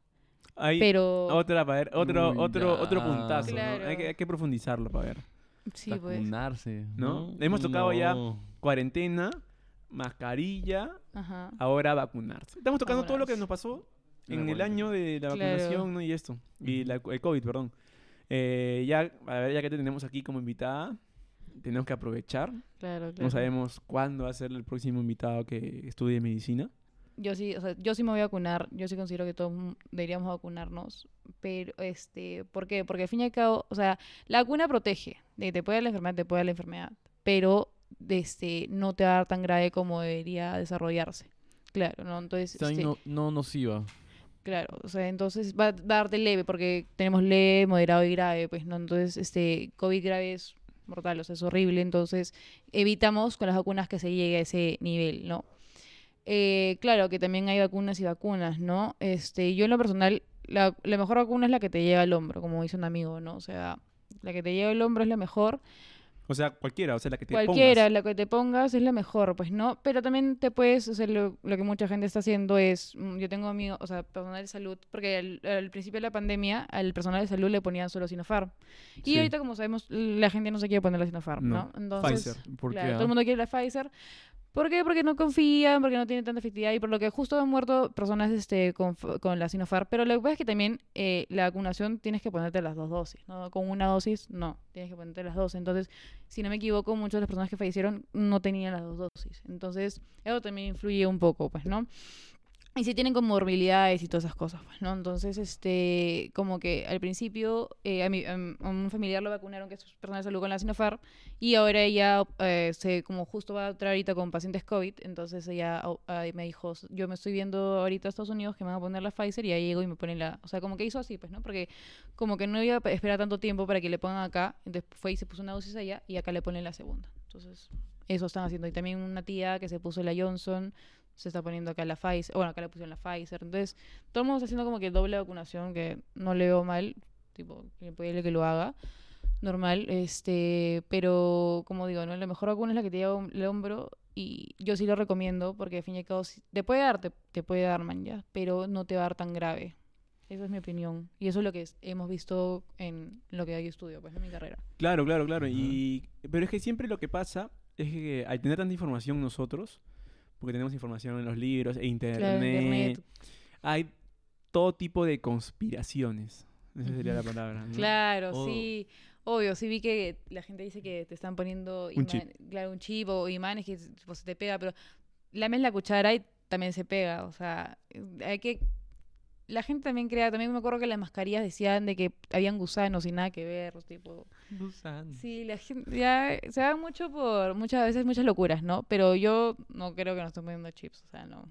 Hay pero otra, para ver, otro, Uy, otro, ya. otro puntazo, ¿no? Claro. Hay que, hay que profundizarlo para ver. sí, pues, Vacunarse. ¿No? Hemos tocado ya- No. Cuarentena, mascarilla, ajá. ahora vacunarse. Estamos tocando todo lo que Vacunarse. nos pasó En el año de la Claro. vacunación ¿no? y esto. Y la, el COVID, perdón. Eh, ya, a ver, ya que te tenemos aquí como invitada, tenemos que aprovechar. Claro, claro. No sabemos cuándo va a ser el próximo invitado que estudie medicina. Yo sí, o sea, yo sí me voy a vacunar, yo sí considero que todos deberíamos vacunarnos, pero este, ¿por qué? Porque al fin y al cabo, o sea, la vacuna protege, de te puede dar la enfermedad, te puede dar la enfermedad, pero este no te va a dar tan grave como debería desarrollarse. Claro, ¿no? Entonces, este, no, no nociva. Claro, o sea, entonces va a darte leve porque tenemos leve, moderado y grave, pues, ¿no? Entonces, este, COVID grave es mortal, o sea, es horrible, entonces evitamos con las vacunas que se llegue a ese nivel, ¿no? Eh, claro que también hay vacunas y vacunas, ¿no? Este, yo en lo personal, la, la mejor vacuna es la que te lleva al hombro, como dice un amigo, ¿no? O sea, la que te lleva al hombro es la mejor. O sea, cualquiera, o sea, la que te Cualquiera, pongas. la que te pongas es la mejor, pues no, pero también te puedes, o sea, lo, lo que mucha gente está haciendo es, mm, yo tengo amigos, o sea, personal de salud, porque al, al principio de la pandemia al personal de salud le ponían solo Sinopharm. Y Sí. ahorita, como sabemos, la gente no se quiere poner la Sinopharm, No, ¿no? Entonces, Pfizer. Todo el ah? mundo quiere la Pfizer. ¿Por qué? Porque no confían, porque no tiene tanta efectividad y por lo que justo han muerto personas este, con, la Sinopharm. Pero lo que pasa es que también eh, la vacunación tienes que ponerte las dos dosis, ¿no? Con una dosis, no, tienes que ponerte las dos. Entonces, si no me equivoco, muchas de las personas que fallecieron no tenían las dos dosis. Entonces, eso también influye un poco, pues, ¿no? Y si tienen comorbilidades y todas esas cosas, pues, ¿no? Entonces, este, como que al principio eh, a, mi, a un familiar lo vacunaron, que es persona de salud con la Sinopharm, y ahora ella, eh, se, como justo va a entrar ahorita con pacientes COVID, entonces ella me dijo, yo me estoy viendo ahorita a Estados Unidos que me van a poner la Pfizer y ahí llego y me ponen la, o sea, como que hizo así, pues, ¿no? Porque como que no iba a esperar tanto tiempo para que le pongan acá, entonces fue y se puso una dosis allá y acá le ponen la segunda. Entonces, eso están haciendo. Y también una tía que se puso la Johnson, se está poniendo acá la Pfizer, bueno, acá le pusieron la Pfizer. Entonces, todo el mundo está haciendo como que doble vacunación, que no le veo mal, tipo, que puede que lo haga, normal, este, pero como digo, ¿no? La mejor vacuna es la que te lleva el hombro y yo sí lo recomiendo porque al fin y al cabo te puede dar, te, te puede dar, man, ya, pero no te va a dar tan grave. Esa es mi opinión. Y eso es lo que es- hemos visto en lo que yo estudio, pues, en mi carrera. Claro, claro, claro. Ajá. Y, pero es que siempre lo que pasa es que al tener tanta información nosotros, porque tenemos información en los libros e internet, Claro, internet. hay todo tipo de conspiraciones. Esa sería la palabra. ¿no? Claro, sí. Obvio, sí vi que la gente dice que te están poniendo Un chip. claro, un chip o imanes que tipo, se te pega, pero lames la cuchara y también se pega. O sea, hay que. La gente también crea, también me acuerdo que las mascarillas decían de que habían gusanos y nada que ver, tipo. Sí, la gente ya se va mucho por muchas veces muchas locuras, ¿no? Pero yo no creo que nos estén poniendo chips, o sea, no.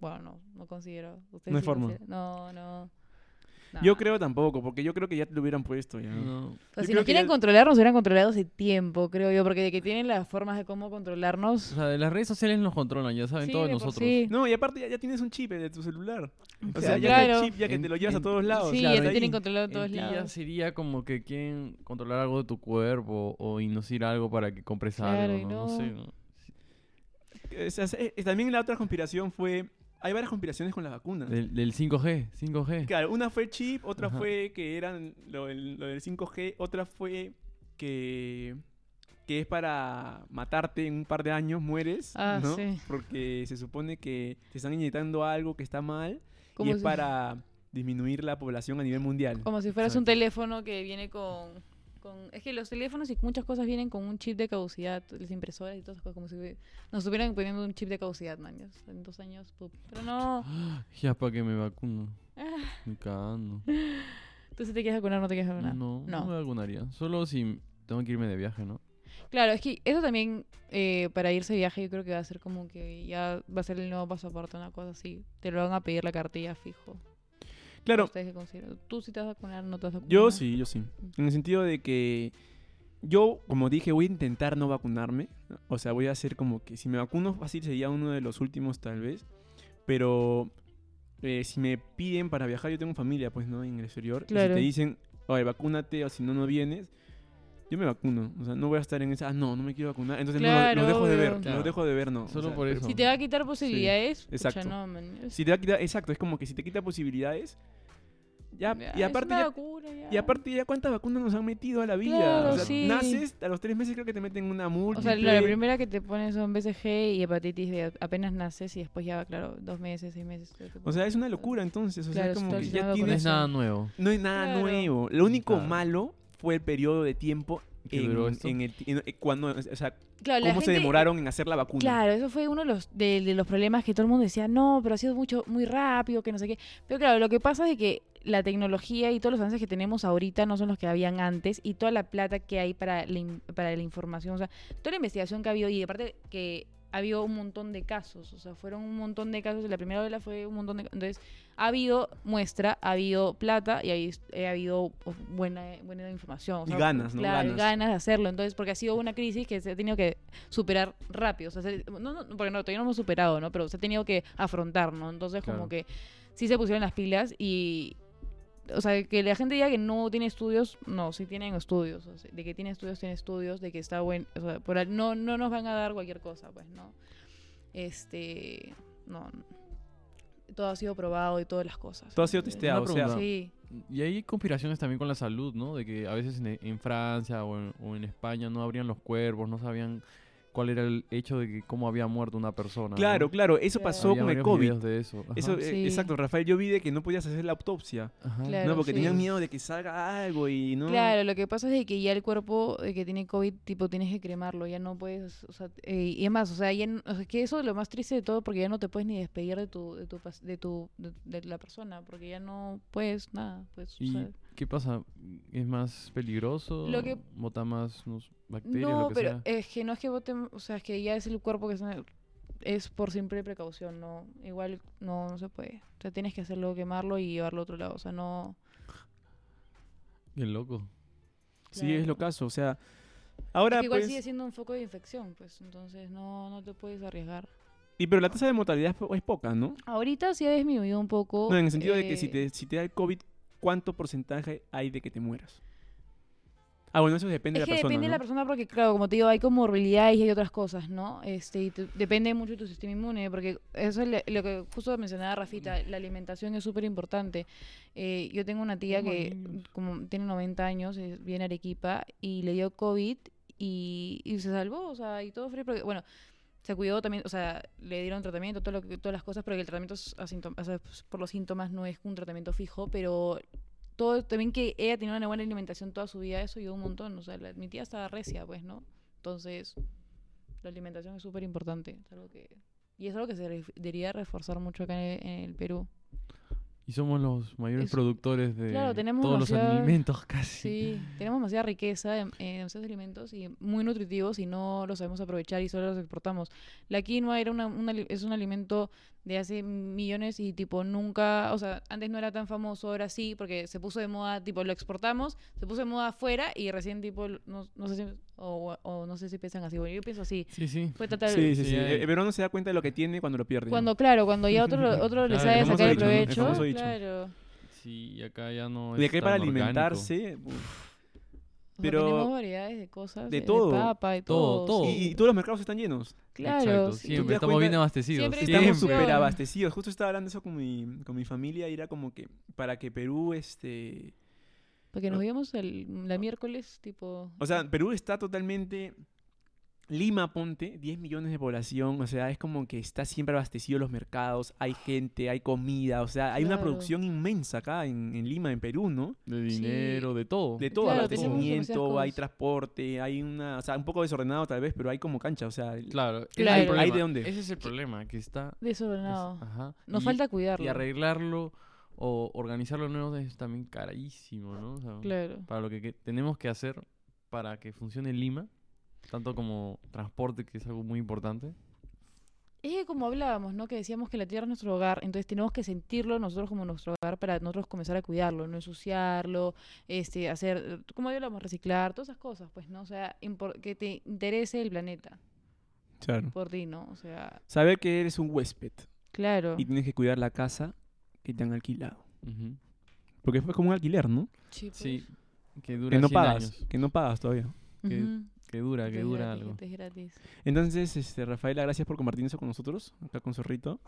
Bueno, no, no considero. ¿Ustedes No hay sí forma. consideran? No, no. Yo creo tampoco, porque yo creo que ya te lo hubieran puesto ya. No. O sea, yo si nos quieren ya- controlar, nos hubieran controlado hace tiempo, creo yo, porque de que tienen las formas de cómo O controlarnos. sea, de las redes sociales nos controlan, ya saben sí, todos de nosotros. sí. No, y aparte ya, ya tienes un chip de tu celular. O sea, ya claro. el chip ya que te lo llevas a todos lados. Sí, claro, ya te ahí. tienen controlado en todos En ti ya lados. sería como que quieren controlar algo de tu cuerpo o inducir algo para que compres Claro, algo, ¿no? No no. sé. O sea, también la otra conspiración fue... Hay varias conspiraciones con las vacunas. Del, del 5G, 5G. Claro, una fue chip, otra Ajá. fue que eran lo, del- lo del 5G, otra fue que, que es para matarte en un par de años, mueres, Ah, ¿no? sí. Porque se supone que te están inyectando algo que está mal y es si- para disminuir la población a nivel mundial. Como si fueras un teléfono que viene con, con- Es que los teléfonos y muchas cosas vienen con un chip de caducidad, las impresoras y todas esas cosas, como si nos estuvieran poniendo un chip de caducidad, man. ya, En dos años, pup. Pero no. Ya para que me vacuno. Ni cagando. Tú si te quieres vacunar, no te quieres vacunar. No, no, No. me vacunaría. Solo si tengo que irme de viaje, ¿no? Claro, es que eso también, eh, para irse de viaje, yo creo que va a ser como que ya va a ser el nuevo pasaporte, una cosa así. Te lo van a pedir la cartilla fijo. Claro, ¿Ustedes qué consideran? ¿Tú sí te vas a vacunar no te vas a vacunar? yo sí, yo sí. En el sentido de que yo, como dije, voy a intentar no vacunarme. O sea, voy a hacer como que si me vacuno fácil sería uno de los últimos tal vez. Pero eh, si me piden para viajar, yo tengo familia, pues, ¿no? En el exterior. Y si te dicen, oye, vacúnate o si no, no vienes. Yo me vacuno. O sea, no voy a estar en esa, ah, no, no me quiero vacunar. Entonces no, Claro, lo dejo de ver. Claro. Lo dejo de ver, no. o Solo sea, por eso. Si te va a quitar posibilidades, pucha, exacto. no, man. Es- Si te va a quitar, exacto, es como que si te quita posibilidades. Ya, ya, y es aparte ya, locura, ya. y aparte ya cuántas vacunas nos han metido a la vida. Claro, o sea, sí. naces, a los tres meses creo que te meten una multa. O sea, la, la primera que te pones son BCG y hepatitis de apenas naces y después ya, claro, dos meses, seis meses. O sea, es una locura entonces. O sea, Claro, es como que ya sistema No tienes. es nada nuevo. No hay nada Claro. nuevo. Lo único Claro. malo fue el periodo de tiempo ¿Que en, en el, en- en- cuando, o sea, Claro, la cómo se demoraron en hacer la vacuna. Claro, eso fue uno de los, de, de los problemas que todo el mundo decía, no, pero ha sido mucho, muy rápido, que no sé qué. Pero claro, lo que pasa es que la tecnología y todos los avances que tenemos ahorita no son los que habían antes y toda la plata que hay para la, para la información, o sea, toda la investigación que ha habido y aparte que ha habido un montón de casos, o sea, fueron un montón de casos, la primera ola fue un montón de entonces ha habido muestra, ha habido plata y ha, ha habido pues, buena, buena información. o Y ganas, ¿no? Claro, Ganas. ganas de hacerlo, entonces porque ha sido una crisis que se ha tenido que superar rápido, o sea, se- no, no, porque no, todavía no hemos superado, ¿no? Pero se ha tenido que afrontar, ¿no? Entonces como que sí se pusieron las pilas y... O sea, que la gente diga que no tiene estudios, no, sí tienen estudios. o sea, de que tiene estudios, tiene estudios, de que está bueno. O sea, por, no, no nos van a dar cualquier cosa, pues, ¿no? Este. No. Todo ha sido probado y todas las cosas. Todo ha sido testeado. O sea. Sí. Y hay conspiraciones también con la salud, ¿no? De que a veces en, en Francia o en, o en España no abrían los cuervos, no sabían cuál era el hecho de que cómo había muerto una persona. claro, ¿no? claro, eso pasó Había con el COVID. de eso. Eh, exacto, Rafael, yo vi de que no podías hacer la autopsia, Ajá. Claro. ¿no? Porque sí. tenían miedo de que salga algo y no... Claro, lo que pasa es de que ya el cuerpo eh, que tiene COVID, tipo, tienes que cremarlo, ya no puedes, o sea, eh, y es más, o sea, ya, o sea, que eso es lo más triste de todo porque ya no te puedes ni despedir de tu, de tu, de tu, de, de la persona, porque ya no puedes nada, pues, o ¿Y sea, qué pasa? ¿Es más peligroso? Lo que- ¿Bota más no bacterias? No, lo que pero sea? es que no es que vote, o sea, es que ya es el cuerpo que se- es por simple precaución, no, igual no, no se puede. O sea, tienes que hacerlo, quemarlo y llevarlo a otro lado, o sea, no. Qué loco. Sí, es lo caso, o sea... Ahora, es que igual pues... sigue siendo un foco de infección, pues, entonces no, no te puedes arriesgar. Y pero la tasa de mortalidad es poca, ¿no? Ahorita sí ha disminuido un poco. No, en el sentido de que si eh, te, si te da el COVID, ¿cuánto porcentaje hay de que te mueras? Ah, bueno, eso depende Es de que la persona, depende de la persona porque, claro, como te digo, hay comorbilidades y hay otras cosas, ¿no? Este, y te- depende mucho de tu sistema inmune, porque eso es le- lo que justo mencionaba Rafita, la alimentación es súper importante. Eh, yo tengo una tía Como que niños. como tiene 90 años, viene a Arequipa y le dio COVID y, y se salvó, o sea, y todo frío, porque, bueno, se cuidó también, o sea, le dieron tratamiento, todo lo todas las cosas, pero que el tratamiento es o sea, pues, por los síntomas no es un tratamiento fijo, pero todo también que ella tenía una buena alimentación toda su vida, eso ayudó un montón, o sea, la- mi tía estaba recia, pues, ¿no? Entonces, la alimentación es súper importante. Y es algo que se debería reforzar mucho acá en el Perú. Y somos los mayores Es- productores de claro, todos los alimentos casi. Sí, tenemos demasiada riqueza en, en demasiados alimentos y muy nutritivos y no los sabemos aprovechar y solo los exportamos. La quinoa era una, un ali- es un alimento de hace millones y tipo nunca, o sea, antes no era tan famoso, ahora sí, porque se puso de moda, tipo lo exportamos, se puso de moda afuera y recién tipo, no, no sé si, o, o no sé si piensan así, bueno, yo pienso así. Sí, sí. Fue total, Sí, sí, Sí, sí. hay- El peruano se da cuenta de lo que tiene cuando lo pierde. ¿no? Cuando, claro, cuando ya otro, lo- otro le Claro, sabe el famoso sacar el dicho, ¿no? El provecho, claro. Sí, y acá ya no es acá hay para orgánico. alimentarse. uf. Pero- tenemos variedades de cosas, de de, todo. papa, de Todo, todo. todo. Y, y todos los mercados están llenos. Claro, Exacto, siempre estamos cuenta? bien abastecidos. Siempre Estamos súper abastecidos. Justo estaba hablando eso con mi, con mi familia y era como que para que Perú, este... Porque nos veíamos el, la miércoles, tipo... O sea, Perú está totalmente... Lima, ponte, 10 millones de población, o sea, es como que está siempre abastecido los mercados, hay gente, hay comida, o sea, hay una producción inmensa acá en, en Lima, en Perú, ¿no? De Sí. dinero, de todo. De todo, Claro, abastecimiento, hay transporte, hay una, o sea, un poco desordenado tal vez, pero hay como cancha, o sea, Claro, Claro. ¿Hay de dónde? Ese es el problema, que está... es- Desordenado. ajá. Nos Y- falta cuidarlo. Y arreglarlo o organizarlo nuevo es también carísimo, ¿no? O sea, Claro. Para lo que, que tenemos que hacer para que funcione Lima, tanto como transporte, que es algo muy importante. Es que como hablábamos, ¿no? Que decíamos que la tierra es nuestro hogar, entonces tenemos que sentirlo nosotros como nuestro hogar para nosotros comenzar a cuidarlo, no ensuciarlo, este, hacer, como hablamos, reciclar, todas esas cosas, pues, ¿no? O sea, que te interese el planeta claro. por ti, ¿no? O sea, Saber que eres un huésped claro. y tienes que cuidar la casa que te han alquilado. Porque fue como un alquiler, ¿no? Sí, pues. Sí, que dura Que no 100 pagas, años. que no pagas todavía. Ujú. Que dura, que dura gratis, algo. gente, es gratis. Entonces, este, Rafaela, gracias por compartir eso con nosotros, acá con Zorrito.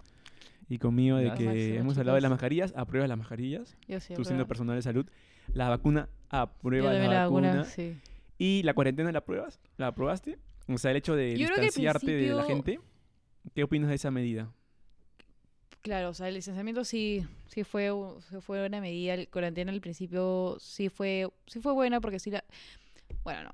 Y conmigo de que Máximo, hemos hablado de las mascarillas, apruebas las mascarillas. Yo sí, Tú siendo personal de salud. La vacuna, también la, la vacuna. vacuna, sí. Y la cuarentena, ¿la apruebas? ¿La aprobaste? O sea, el hecho de Yo distanciarte de la gente. ¿Qué opinas de esa medida? Claro, o sea, el licenciamiento sí, sí fue, sí fue una medida, el cuarentena al principio sí fue, sí fue buena porque sí la... Bueno, no.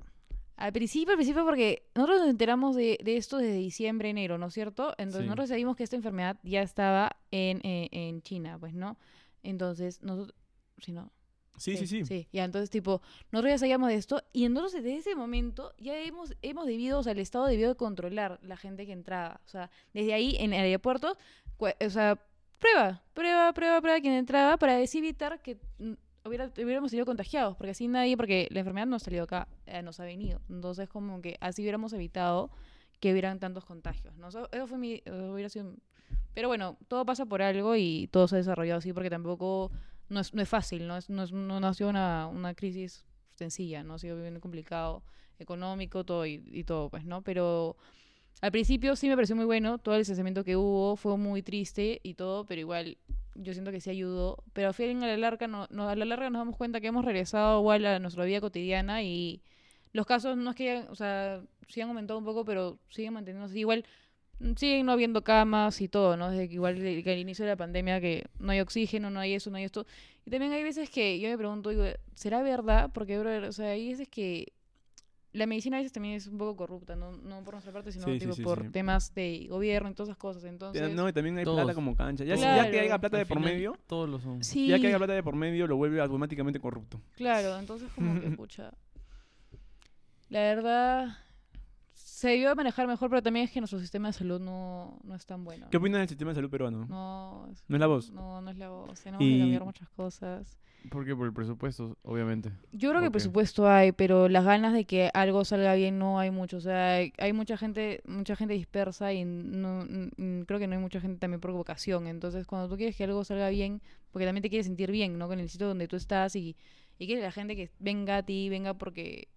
Al principio, al principio porque nosotros nos enteramos de, de esto desde diciembre, enero, ¿no es cierto? Entonces Sí. nosotros sabíamos que esta enfermedad ya estaba en, eh, en China, pues, ¿no? Entonces, nosotros... Sí, ¿no? Sí, sí, sí. Sí, ya, entonces, tipo, nosotros ya sabíamos de esto y nosotros desde ese momento ya hemos, hemos debido, o sea, el Estado debió de controlar la gente que entraba. O sea, desde ahí en el aeropuerto, o sea, prueba, prueba, prueba, prueba quien entraba para evitar que mm, hubiera, hubiéramos sido contagiados, porque así nadie, porque la enfermedad no ha salido acá, eh, nos ha venido. Entonces, como que así hubiéramos evitado que hubieran tantos contagios. ¿no? Eso, eso fue mi, eh, hubiera sido... Pero bueno, todo pasa por algo y todo se ha desarrollado así, porque tampoco no es, no es fácil, no, es, no, es- no ha sido una, una crisis sencilla, no ha sido bien complicado, económico, todo y todo, pues, ¿no? Pero al principio sí me pareció muy bueno, todo el licenciamiento que hubo fue muy triste y todo, pero igual yo siento que sí ayudó, pero al fin a la larga, no, no- a la larga nos damos cuenta que hemos regresado igual a nuestra vida cotidiana y los casos no es que, o sea, sí han aumentado un poco, pero siguen manteniéndose igual. mm, Siguen no habiendo camas y todo, ¿no? Desde que igual que al inicio de la pandemia que no hay oxígeno, no hay eso, no hay esto. Y también hay veces que yo me pregunto, digo, ¿será verdad? Porque, bro, o sea, hay veces que la medicina a veces también es un poco corrupta, no, no por nuestra parte, sino Sí, sí, tipo sí, por sí. temas de gobierno y todas esas cosas. Entonces, No, y también hay Todos. plata como cancha. Ya, si- Claro. ya que haya plata de por final, medio, Todos lo son. sí, ya que haya plata de por medio, lo vuelve automáticamente corrupto. claro, entonces como que, pucha, la verdad, se debió manejar mejor, pero también es que nuestro sistema de salud no, no es tan bueno. ¿Qué opinas del sistema de salud peruano? No, es, ¿No es la voz? No, no es la voz. Tenemos Y- que cambiar muchas cosas. ¿Por qué? Por el presupuesto, obviamente. Yo creo que Ok. presupuesto hay, pero las ganas de que algo salga bien no hay mucho. O sea, hay, hay mucha gente, mucha gente dispersa y no, creo que no hay mucha gente también por vocación. Entonces, cuando tú quieres que algo salga bien, porque también te quieres sentir bien, ¿no? Con el sitio donde tú estás y, y quieres la gente que venga a ti, venga porque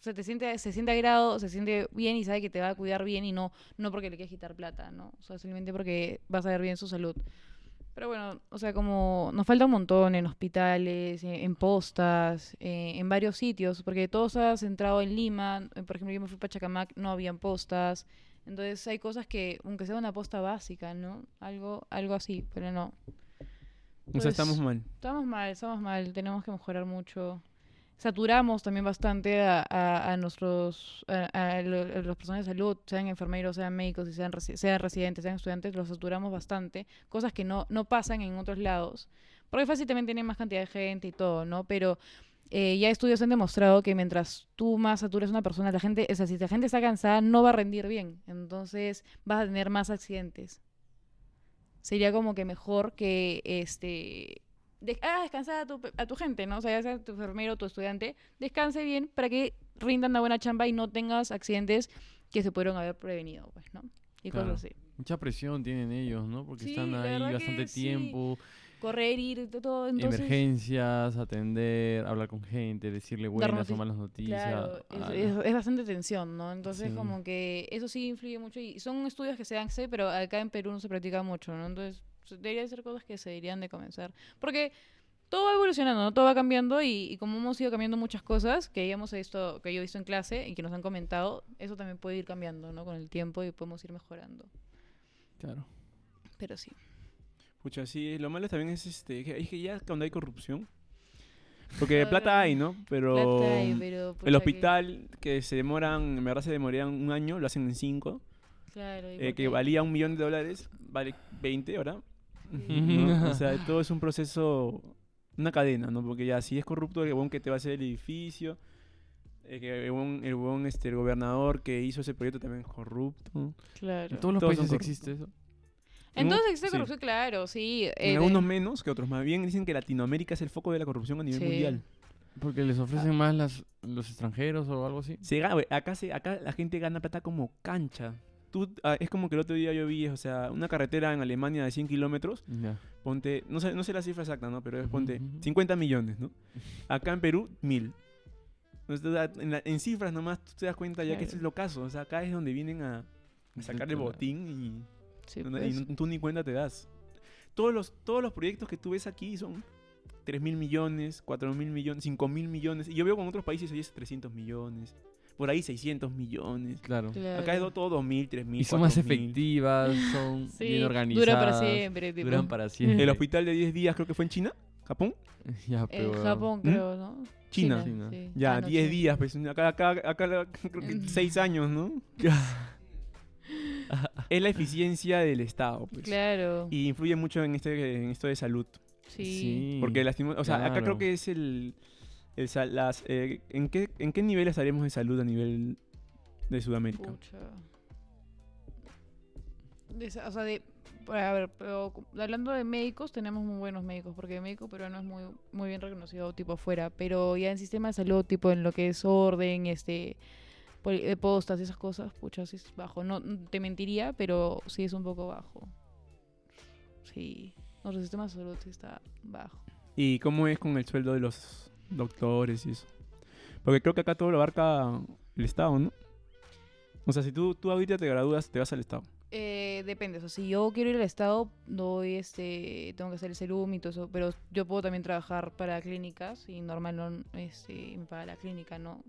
se te siente, se siente agrado, se siente bien y sabe que te va a cuidar bien y no, no porque le quieres quitar plata, ¿no? O sea, simplemente porque vas a ver bien su salud. Pero bueno, o sea, como nos falta un montón en hospitales, en, en postas, eh, en varios sitios, porque todo se ha centrado en Lima. eh, Por ejemplo, yo me fui para Chacamac, no habían postas. Entonces hay cosas que, aunque sea una posta básica, ¿no? Algo, algo así, pero no. O sea, Pues, estamos mal. Estamos mal, estamos mal, tenemos que mejorar mucho. Saturamos también bastante a, a, a nuestros, a, a lo- a las personas de salud, sean enfermeros, sean médicos, y sean, sean residentes, sean estudiantes, los saturamos bastante, cosas que no, no pasan en otros lados. Porque fácil también tiene más cantidad de gente y todo, ¿no? Pero eh, ya estudios han demostrado que mientras tú más satures a una persona, la gente, o sea, si la gente está cansada, no va a rendir bien. Entonces vas a tener más accidentes. Sería como que mejor que este hagas descansar a tu, a tu gente, ¿no? O sea, ya sea tu enfermero tu estudiante, descanse bien para que rindan una buena chamba y no tengas accidentes que se pudieron haber prevenido, pues, ¿no? Y Claro. cosas así. Mucha presión tienen ellos, ¿no? Porque Sí, están ahí bastante sí. tiempo, Correr, ir, to- todo, entonces... emergencias, atender, hablar con gente, decirle buenas o malas noticias. Claro, es, ala. es- es bastante tensión, ¿no? Entonces, Sí. como que eso sí influye mucho. Y son estudios que se dan, sé, pero acá en Perú no se practica mucho, ¿no? Entonces, deberían ser cosas que se deberían de comenzar. Porque todo va evolucionando, ¿no? Todo va cambiando y, y como hemos ido cambiando muchas cosas que hemos visto, que yo he visto en clase y que nos han comentado, eso también puede ir cambiando, ¿no? Con el tiempo y podemos ir mejorando. Claro. Pero sí. Pucha, sí, lo malo también es este, que, es que ya cuando hay corrupción. Porque plata hay, ¿no? Pero plata hay, pero, el que- hospital que se demoran, en verdad se demoran un año, lo hacen en cinco. Claro, eh, que valía un millón de dólares, vale 20 ahora. Sí. ¿no? O sea, todo es un proceso, una cadena, ¿no? Porque ya si es corrupto el huevón que te va a hacer el edificio, que el huevón, el huevón, este, el gobernador que hizo ese proyecto también es corrupto. Claro. En todos los Todos países existe eso. Entonces existe sí. corrupción, claro, sí. En eh, algunos de- menos que otros. Más bien dicen que Latinoamérica es el foco de la corrupción a nivel Sí. mundial. Porque les ofrecen más las, los extranjeros o algo así. Se gana, acá, se, acá la gente gana plata como cancha. Tú, ah, es como que el otro día yo vi, o sea, una carretera en Alemania de 100 kilómetros, Ya. ponte, no sé, no sé la cifra exacta, ¿no? Pero es, ponte ujú. 50 millones, ¿no? Acá en Perú, mil. En, la- en cifras nomás tú te das cuenta ya que Claro. eso es lo caso. O sea, acá es donde vienen a, sacar el botín sí, y, no- pues. y tú ni cuenta te das. Todos los, todos los proyectos que tú ves aquí son 3 mil millones, 4 mil millones, 5 mil millones. Y yo veo con otros países ahí es 300 millones. Por ahí 600 millones. Claro. Claro. Acá es do- todo 2.000, 3.000, Y son más 4.000. efectivas, son Sí, bien dura organizadas. para siempre, tipo. Duran para siempre. El hospital de 10 días creo que fue en China, Japón. ya, En. Japón, ¿Mm? creo, ¿no? China. China. sí. Ya, Ah, no, 10 China. días. Pues, acá, acá, acá creo que Mm. 6 años, ¿no? es la eficiencia del Estado, pues. Claro. Y influye mucho en, este, en esto de salud. Sí. Porque lastimo- o sea, acá creo que es el, el sa- las, eh, ¿en, qué, ¿en qué nivel estaremos de salud a nivel de Sudamérica? Pucha. De o sea, de, a ver, pero hablando de médicos, tenemos muy buenos médicos, porque el médico peruano es muy, muy bien reconocido tipo afuera, pero ya en sistema de salud, tipo en lo que es orden, este, de postas, esas cosas, pucha, sí es bajo. No te mentiría, pero sí es un poco bajo. Sí, nuestro sistema de salud sí está bajo. ¿Y cómo es con el sueldo de los doctores y eso? Porque creo que acá todo lo abarca el Estado, ¿no? O sea, si tú, tú ahorita te gradúas, te vas al Estado. Eh, depende, o sea, si yo quiero ir al estado, doy este, tengo que hacer el serum y todo eso, pero yo puedo también trabajar para clínicas y normal no, este, me paga la clínica, ¿no?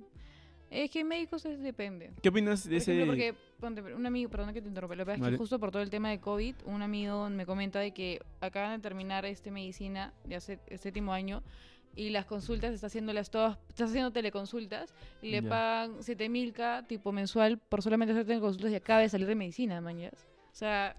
Es que médicos es, depende. ¿Qué opinas de Por ese...? ejemplo, porque, ponte, un amigo, perdón que te interrumpa, lo que pasa es Vale. que justo por todo el tema de COVID, un amigo me comenta de que acaban de terminar este medicina de hace el séptimo año y las consultas está haciéndolas todas, está haciendo teleconsultas y le Ya. pagan 7000 k tipo mensual por solamente hacer teleconsultas y acaba de salir de medicina, mañas. O sea,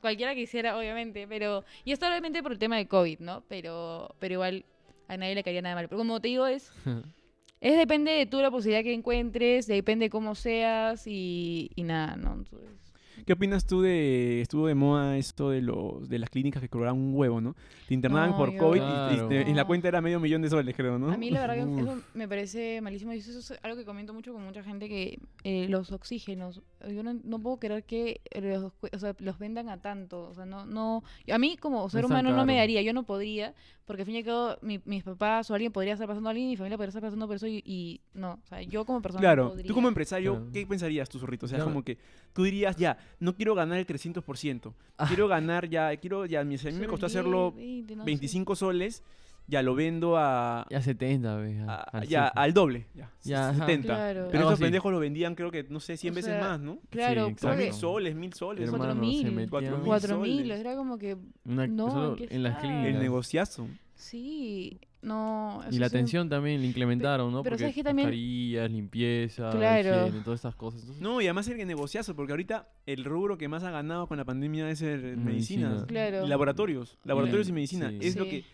cualquiera quisiera, obviamente, pero. Y esto obviamente por el tema de COVID, ¿no? Pero, pero igual a nadie le caería nada mal. Pero como te digo, es. Es depende de tú la posibilidad que encuentres, depende de cómo seas y, y nada, ¿no? Entonces, ¿Qué opinas tú de... Estuvo de moda esto de los de las clínicas que cobraban un huevo, ¿no? Te internaban No, por yo- COVID y- y, Claro. te- y la cuenta era medio millón de soles, creo, ¿no? A mí la verdad que eso me parece malísimo y eso es algo que comento mucho con mucha gente que eh, los oxígenos, yo no, no puedo creer que los, o sea, los vendan a tanto, o sea, no, no, a mí como ser humano no me daría, yo no podría, porque al fin y al cabo mi- mis papás o alguien podría estar pasando a alguien y mi familia podría estar pasando por eso y, y no, o sea, yo como persona no Claro, podría. tú como empresario, Claro. ¿qué pensarías tú, zorrito? O sea, Ya. como que tú dirías, ya, no quiero ganar el 300%. Ah. Quiero ganar ya, quiero ya, si a mí me costó 10, hacerlo 20, no sé. 25 soles, ya lo vendo a, Ya 70, ve. a- a- al ya, al doble, ya, Ya, ajá. 70. Claro. Pero Algo esos así. pendejos lo vendían creo que, no sé, 100 O veces sea, más, ¿no? Claro, Sí, O sea, porque mil exacto. soles, mil soles. Hermano, se mil. metían- Cuatro mil cuatro mil, soles. era como que Una- No, solo ¿qué en las está? El clínicas. negociazo. Sí, no. Y la sí me- atención también la implementaron, ¿no? pero Porque ¿sabes qué también? mascarillas, limpieza, Claro. higiene, todas estas cosas. Entonces, No, y además el negociazo, porque ahorita el rubro que más ha ganado con la pandemia es el medicina. Medicina. Claro. Laboratorios. Laboratorios y medicina. Sí. Es lo Sí. que, que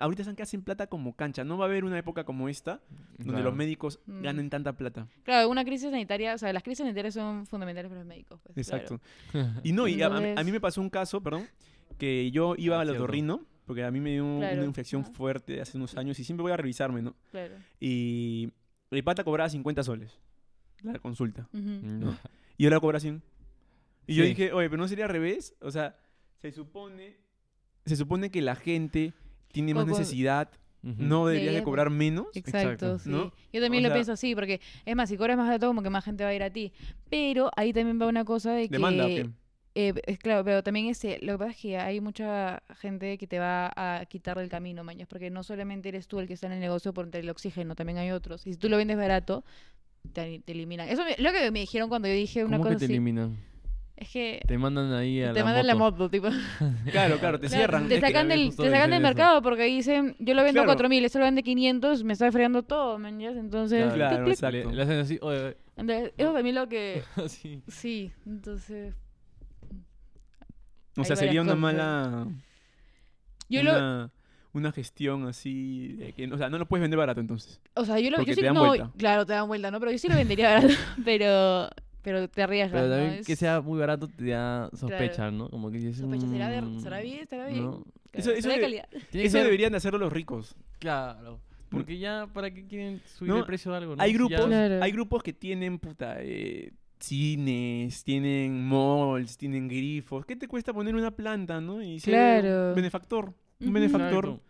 ahorita están que hacen plata como cancha. No va a haber una época como esta donde claro. los médicos Mm. ganen tanta plata. Claro, una crisis sanitaria, o sea, las crisis sanitarias son fundamentales para los médicos. Pues, Exacto. claro. Y no, y a, a mí- a mí Entonces- me pasó un caso, perdón, que yo iba Ah, al otorrino, porque a mí me dio Claro. una infección Ajá. fuerte hace unos años y siempre voy a revisarme, ¿no? Claro. Y el pata cobraba 50 soles la consulta. Y yo la cobra 100. Y yo dije, oye, pero no sería al revés. O sea, se supone, se supone que la gente tiene más necesidad, no debería de cobrar menos. Exacto, Exacto. sí. ¿No? Yo también O lo sea- pienso así, porque es más, si cobras más barato, como que más gente va a ir a ti. Pero ahí también va una cosa de que. Demanda, eh, es claro, pero también este, lo que pasa es que hay mucha gente que te va a quitar del camino, mañas, porque no solamente eres tú el que está en el negocio por el oxígeno, también hay otros. Y si tú lo vendes barato, te, te eliminan. Eso me- lo que me dijeron cuando yo dije una ¿Cómo cosa que te así. eliminan? Es que Te mandan ahí a te la mandan la moto. tipo. Claro, claro, te Claro, cierran. Te sacan del, te sacan del eso. mercado porque dicen, yo lo vendo Claro. a 4000, esto lo vende 500, me está fregando todo, man. Entonces, Claro, clic, clic. exacto. Le, le hacen así, oye, Entonces, eso también lo que. Sí, entonces. o sea, sería una mala. Yo lo. una, una gestión así. de que- o sea, no lo puedes vender barato entonces. O sea, yo lo. Yo sí, te dan no, vuelta. Claro, te dan vuelta, ¿no? Pero yo sí lo vendería barato. pero. Pero te arriesgas. Pero ¿no? también que Es- sea muy barato te da sospecha, ¿no? Como que dices, Sospecha, ¿será, de- "Mm, ¿será bien? ¿Estará bien? ¿no? Claro, Eso- eso ¿será de de- calidad? Tiene que Eso ser- deberían de hacerlo los ricos. Claro. Porque ya, ¿para qué quieren subir No, el precio de algo? no? Hay Si grupos, ya- Claro. hay grupos que tienen puta eh, cines, tienen malls, tienen grifos. ¿Qué te cuesta poner una planta, no? Y ser Claro. benefactor, un benefactor.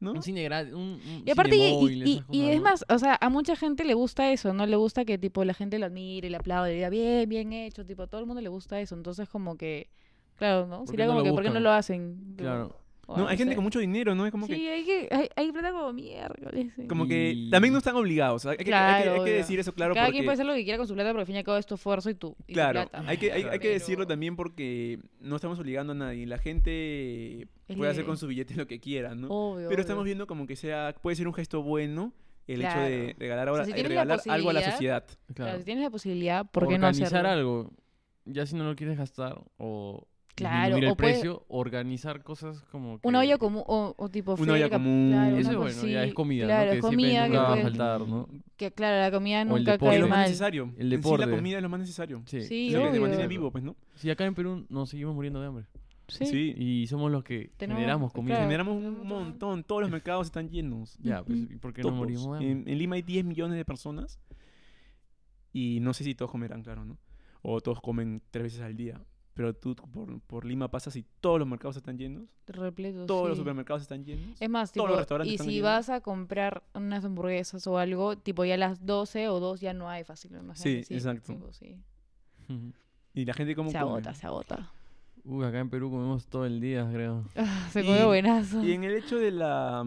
¿No? Un cine gratis, un, un Y aparte, y, y- y es más, o sea, a mucha gente le gusta eso, ¿no? Le gusta que, tipo, la gente lo admire, le aplaude, le diga, bien, bien hecho, tipo, a todo el mundo le gusta eso. Entonces, como que, claro, ¿no? ¿Por Sería no como que, ¿por qué no buscan? lo hacen? Claro. No, hay gente con mucho dinero, ¿no? Es como Sí, que, hay, que hay, hay plata como miércoles. sí. como que también no están obligados. Hay que, hay que- Claro, hay que obvio. decir eso claro Cada porque... quien puede hacer lo que quiera con su plata, pero al fin y al cabo es tu esfuerzo y tu, y tu Claro, plata. hay que, hay, hay que decirlo también porque no estamos obligando a nadie. La gente puede hacer con su billete lo que quiera, ¿no? Obvio, Pero estamos obvio. viendo como que sea, puede ser un gesto bueno el hecho de regalar, O sea, ahora, si eh, regalar algo a la sociedad. Claro, Claro. si tienes la posibilidad, ¿por qué no organizar hacerlo? algo. Ya si no lo quieres gastar o Claro, disminuir el o puede- precio, organizar cosas como que... Una olla común, o, o tipo Una olla feria, común. claro, Eso una es cosa bueno, ya así. es comida, Claro, ¿no? es Que comida que nunca va a puede- faltar, ¿no? Que claro, la comida el nunca Es deporte. cae lo más mal. necesario. El En sí, deporte. la comida es lo más necesario. Sí. Sí, es lo que te obvio. mantiene vivo, pues, ¿no? Si acá en Perú nos seguimos muriendo de hambre. Sí. Sí. Y somos los que Tenemos- generamos comida. claro. Generamos un montón. Todos los mercados están llenos. Ya, pues. ¿y por qué no morimos de hambre? En, en Lima hay 10 millones de personas. Y no sé si todos comerán, claro, ¿no? O todos comen tres veces al día. Pero tú por, por Lima pasas y todos los mercados están llenos. Repleto, Todos los supermercados están llenos. Es más, todos tipo, los restaurantes y están si llenos. vas a comprar unas hamburguesas o algo, tipo ya a las 12 o 2 ya no hay fácil. Sí, exacto. tipo, sí. Ujú. Y la gente como Se agota, se agota. Uy, acá en Perú comemos todo el día, creo. Ah, se Y- come buenazo. Y en el hecho de la...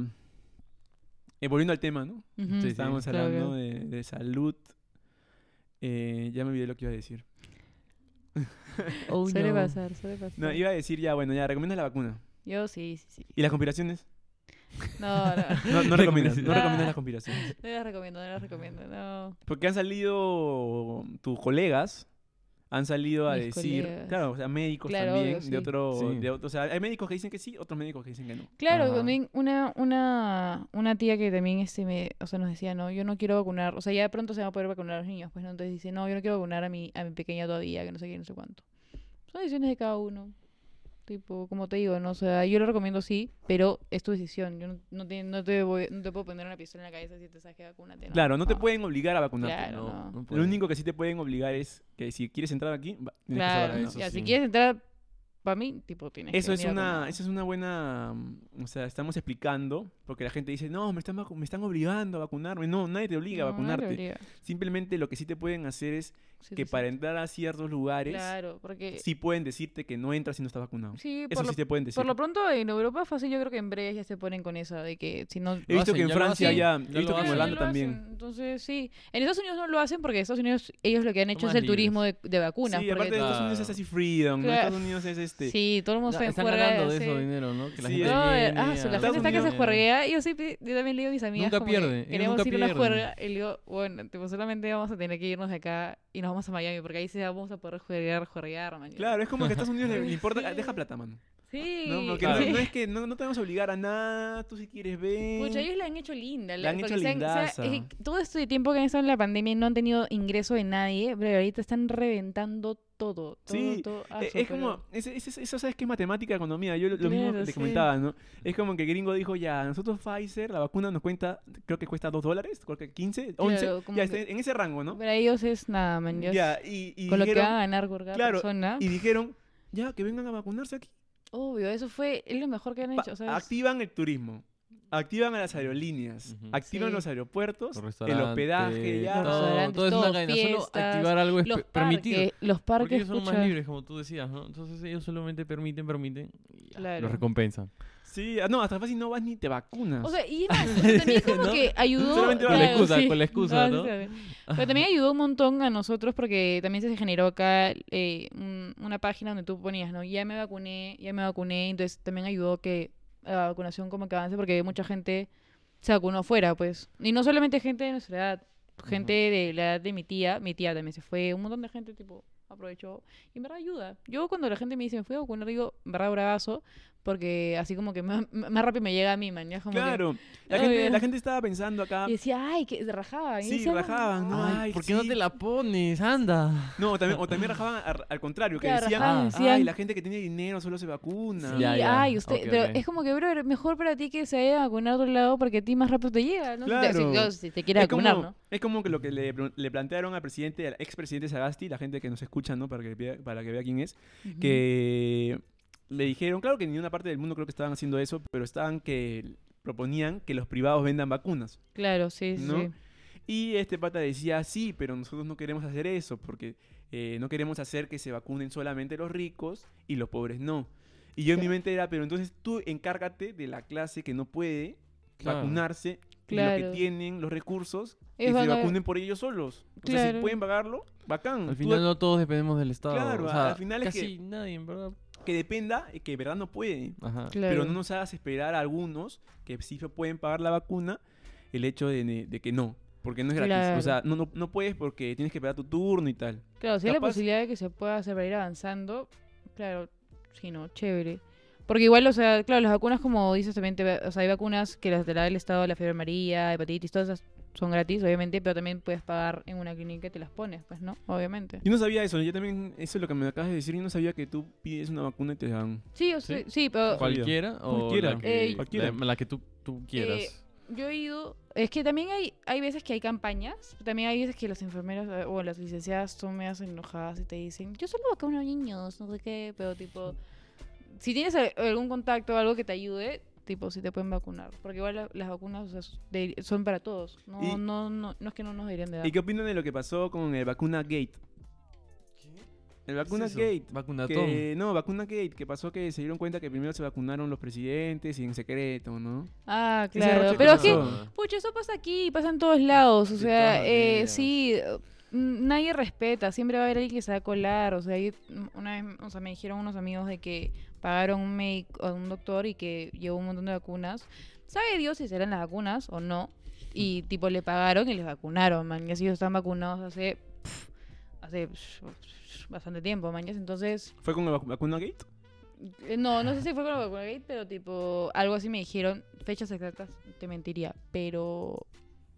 eh, volviendo al tema, ¿no? Estábamos hablando claro. de, de salud. Eh, ya me olvidé lo que iba a decir. Oh, Suele no. pasar, suele pasar. No, iba a decir ya, bueno, ya, recomiendas la vacuna. Yo sí, sí, sí. ¿Y las conspiraciones? No, no. No, no recomiendas, no recomiendas las conspiraciones. No las recomiendo, no las recomiendo. No. Porque han salido tus colegas, han salido a Mis decir, colegas. claro, o sea, médicos Claro, también, obvio, sí. de otro, Sí. de otro- o sea, hay médicos que dicen que sí, otros médicos que dicen que no. Claro, Ajá. también una, una, una tía que también este me, o sea, nos decía, no, yo no quiero vacunar, o sea, ya de pronto se va a poder vacunar a los niños, pues no, entonces dice, no, yo no quiero vacunar a mi, a mi pequeña todavía, que no sé qué, no sé cuánto. Son decisiones de cada uno. Tipo, como te digo, no, o sea, yo lo recomiendo sí, pero es tu decisión. Yo no, no, te, no, te voy- no te puedo poner una pistola en la cabeza si te sabes que vacúnate. No, Claro, no te no. pueden obligar a vacunarte. Claro, No, no. no Lo único que sí te pueden obligar es que si quieres entrar aquí, va- que Claro, vacunado. eso ya, si sí. quieres entrar para mí, tipo, tienes Eso que es una, eso es una buena, mm, o sea, estamos explicando, porque la gente dice, no, me están, me están obligando a vacunarme. No, nadie te obliga a No, vacunarte. obliga. Simplemente lo que sí te pueden hacer es Sí, que sí, para sí. entrar a ciertos lugares, Claro, porque... sí pueden decirte que no entras si no estás vacunado. Sí, Eso por lo sí te pueden decir. Por lo pronto en Europa fácil, yo creo que en breve ya se ponen con esa de que si no... He visto hacen, que en Francia ya, he visto que en Holanda también. Entonces, sí. En Estados Unidos no lo hacen porque en Estados Unidos ellos lo que han hecho es el turismo de, vacunas. Sí, aparte de Estados Unidos es así freedom, ¿no? Claro. Estados Unidos es este... Sí, todo el mundo están ganando de eso dinero, ¿no? Que la gente ah, la está que se juerguea verdad, yo siempre, yo también le digo a mis amigas Nunca como pierde, queremos nunca ir a una juerga, y le digo, bueno, tipo, solamente vamos a tener que irnos de acá y nos vamos a Miami, porque ahí sí vamos a poder juegar, juerguear, man. Claro, es como que a Estados Unidos le, le importa, deja plata, mano. Sí. ¿no? Porque Claro. no, no es que no, no te vamos a obligar a nada, tú si quieres ver. Pucha, ellos la han hecho linda. La han porque hecho se o sea, es que todo este tiempo que han estado en la pandemia y no han tenido ingreso de nadie, pero ahorita están reventando todo. todo Sí, todo, ah, es pero- como, es- es- es- eso sabes que es matemática, economía, yo lo, lo mismo Claro, que te sí. comentaba, ¿no? Es como que gringo dijo, ya, nosotros Pfizer, la vacuna nos cuenta, creo que cuesta 2 dólares, creo que 15, 11, Claro, ya está en ese rango, ¿no? Para ellos es nada, man. ya es y, y con lo que dijeron, van a ganar por cada claro, persona. y dijeron, ya, que vengan a vacunarse aquí. Obvio, eso fue es lo mejor que han hecho. ¿sabes? activan el turismo, activan a las aerolíneas, activan Sí. los aeropuertos, Los el hospedaje, ya. Todo, todo es una cadena. Solo activar algo es los pe- permitido. parques, los Porque parques, ellos son más libres, como tú decías, ¿no? Entonces ellos solamente permiten, permiten y ya, Claro. los recompensan. Sí, ah, no, hasta fácil no vas ni te vacunas. O sea, y más, también como ¿No? que ayudó. Solamente Con la claro, excusa, sí. con la excusa, ¿no? Pero también ayudó un montón a nosotros porque también se generó acá eh, un- una página donde tú ponías, ¿no? Ya me vacuné, ya me vacuné. Entonces también ayudó que la vacunación como que avance porque mucha gente se vacunó fuera, pues. Y no solamente gente de nuestra edad, gente de la edad de mi tía, mi tía también se fue, un montón de gente tipo aprovechó y en verdad ayuda. Yo cuando la gente me dice me fui a vacunar digo, en verdad bravazo, porque así como que más, más rápido me llega a mí, man, ya como que- claro, la Ay, gente, la gente estaba pensando acá, y decía, ay, que rajaban. Sí, decía, rajaban, ¿no? Ay, Ay, ¿por qué no sí. te la pones? Anda. no, también, o también rajaban al, al contrario, que Claro, decían, rajaban, ay, decían- la gente que tiene dinero solo se vacuna. Sí, Ya, ya. ay, usted, Ok, pero ok. es como que, bro, mejor para ti que se vaya a vacunar a otro lado porque a ti más rápido te llega, ¿no? Si te- Si, Claro. claro, si te quiere es, vacunar, como, ¿no? es como que lo que le, le plantearon al presidente, al expresidente Sagasti, la gente que nos escucha, ¿no? Para que vea, para que vea quién es, que le dijeron, claro que en ninguna parte del mundo creo que estaban haciendo eso, pero estaban que proponían que los privados vendan vacunas. Claro, sí. ¿no? sí. Y este pata decía, sí, pero nosotros no queremos hacer eso, porque eh, no queremos hacer que se vacunen solamente los ricos y los pobres no. Y yo en mi mente era, pero entonces tú encárgate de la clase que no puede Claro. vacunarse y Claro. los que tienen los recursos Ellos que se vacunen por ellos solos. O sea, si pueden pagarlo, bacán. Al Tú final no todos dependemos del Estado. Claro, o sea, al final es que- nadie, en verdad. Que dependa, y que de verdad no puede. Ajá. Claro. Pero no nos hagas esperar a algunos que sí pueden pagar la vacuna el hecho de, de que no. Porque no es gratis. Claro. O sea, no, no, no puedes porque tienes que esperar tu turno y tal. Claro, si hay la posibilidad de que se pueda hacer para ir avanzando, claro, sí, no, chévere. Porque igual, o sea, claro, las vacunas, como dices también, te o sea, hay vacunas que las te la da el Estado, la fiebre amarilla, hepatitis, todas esas son gratis, obviamente, pero también puedes pagar en una clínica y te las pones, pues, ¿no? Obviamente. Yo no sabía eso. Yo también, eso es lo que me acabas de decir. Yo no sabía que tú pides una vacuna y te dan. Sí, o sea, sí, pero ¿Cualquiera o Cualquiera. la que, Eh, Cualquiera. La, la que tú, tú quieras? Eh, yo he ido. Es que también hay, hay veces que hay campañas. También hay veces que las enfermeras eh, o las licenciadas son medias enojadas y te dicen: Yo solo vacuno niños, no sé qué. Pero, tipo, si tienes algún contacto o algo que te ayude, tipo, sí te pueden vacunar. Porque igual la- las vacunas o sea, s- de- son para todos. No, Y- no, no, no es que no nos deberían de dar. ¿Y qué opinan de lo que pasó con el vacuna gate? El vacuna gate. Que, no, vacuna gate, que pasó que se dieron cuenta que primero se vacunaron los presidentes y en secreto, ¿no? Ah, claro. Pero es que, pucha, eso pasa aquí, pasa en todos lados. O De sea, eh, sí, nadie respeta. Siempre va a haber alguien que se va a colar. O sea, una vez, o sea, me dijeron unos amigos de que pagaron un médico, a un doctor y que llevó un montón de vacunas. ¿Sabe Dios si serán las vacunas o no? Y tipo le pagaron y les vacunaron, man. Y así ellos están vacunados hace, hace pf, bastante tiempo, man. Entonces, ¿Fue con la vacu- vacuna gate? eh, No, no sé si fue con la vacuna gate, pero tipo, algo así me dijeron, fechas exactas, te mentiría, pero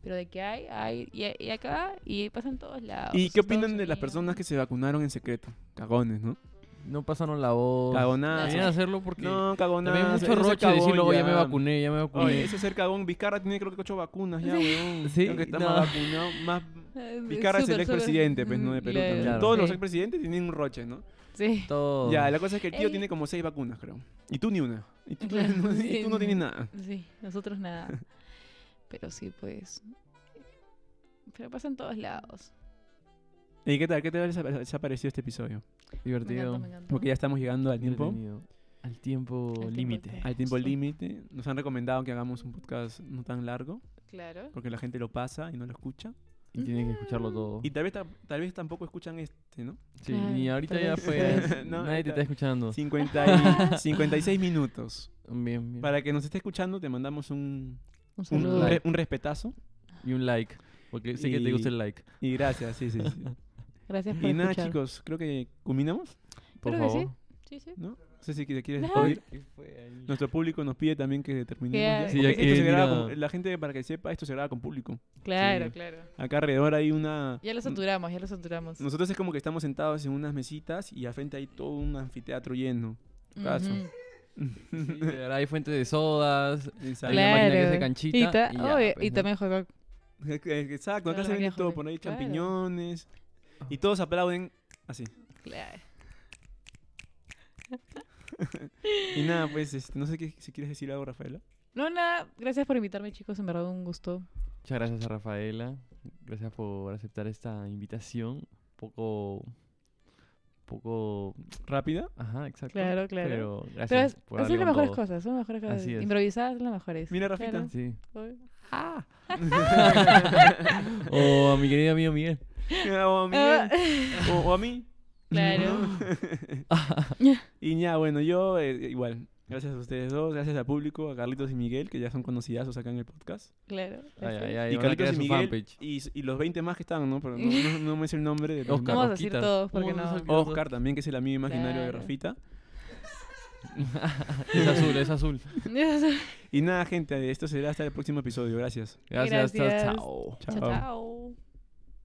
pero de que hay, hay, y, y acá, y pasa en todos lados. ¿Y qué opinan de las personas que se vacunaron en secreto? Cagones, ¿no? No pasaron la voz. Cagonazo. Deberían hacerlo porque No, cagonazo. también mucho es roche cagón decirlo, "Oye, ya me ya". vacuné, ya me vacuné. Oye, eso es ser cagón. Vizcarra tiene creo que ocho vacunas ya, weón. Sí, Creo que está no. más vacunado. Más... Vizcarra es el súper, súper. expresidente, pues, ¿no? De Perú también. Claro. Todos los sí. expresidentes tienen un roche, ¿no? Sí. todo. Ya, la cosa es que el tío Ey. tiene como seis vacunas, creo. Y tú ni una. Y tú, Claro, no, y tú no tienes nada. Sí, nosotros nada. Pero sí, pues. Pero pasa en todos lados. ¿Y qué tal? ¿Qué te ha parecido este episodio? Me Divertido. encanta, me encanta. Porque ya estamos llegando al tiempo. Al tiempo límite. Al tiempo límite. Nos han recomendado que hagamos un podcast no tan largo. Claro. Porque la gente lo pasa y no lo escucha. y tienen que escucharlo todo. Y tal vez, ta- tal vez tampoco escuchan este, ¿no? Sí, Claro, y ahorita ya fue. No, nadie te está escuchando. 50 y 56 minutos. Bien, bien. Para que nos esté escuchando, te mandamos un, Un un, re- un respetazo. Y un like. Porque sé que te gusta Y- el like. Y gracias, sí, sí. sí. Gracias por y nada, escuchar. chicos, creo que culminamos, Por Creo que sí. favor. Sí, sí. ¿no? No sé si te quieres despedir. Nuestro público nos pide también que terminemos. Sí, ya esto se graba con- la gente, para que sepa, esto se graba con público. Claro, Sí. claro. Acá alrededor hay una... Ya lo saturamos, ya lo saturamos. Nosotros es como que estamos sentados en unas mesitas y al frente hay todo un anfiteatro lleno. caso. Ujú. Sí, ahora hay fuente de sodas. Exacto. Hay una máquina que Claro. hace canchita. Y, ta- y ya, oye, pues, y ¿no? también juego. Exacto, acá se vende todo, por ahí claro. champiñones. Y todos aplauden así. Claro. Y nada, pues, este, no sé qué, si quieres decir algo, Rafaela. No, nada. Gracias por invitarme, chicos. En verdad, un gusto. Muchas gracias a Rafaela. Gracias por aceptar esta invitación. Poco. Poco. ¿Rápida? Ajá, exacto. Claro, claro. Pero gracias. Pero es, por son las mejores todo. cosas. Son las mejores cosas. Así es. Improvisadas son las mejores. Mira, Rafita. Claro. Sí. ¡Ah! O a mi querido amigo Miguel. O, a Miguel, o, o a mí. Claro. Y ya, bueno, yo eh, igual. Gracias a ustedes dos, gracias al público, a Carlitos y Miguel, que ya son conocidos acá en el podcast. Claro. Ay, gracias. ay, ay, y Carlitos y su Miguel fanpage. y, los 20 más que están, ¿no? Pero no, no, no me sé el nombre de los Oscar. Vamos. Oscar también, que es el amigo imaginario de Claro. Rafita. Es azul, es azul. Y nada, gente, esto será hasta el próximo episodio. Gracias. Gracias, chao, Gracias. chao. chao, chao.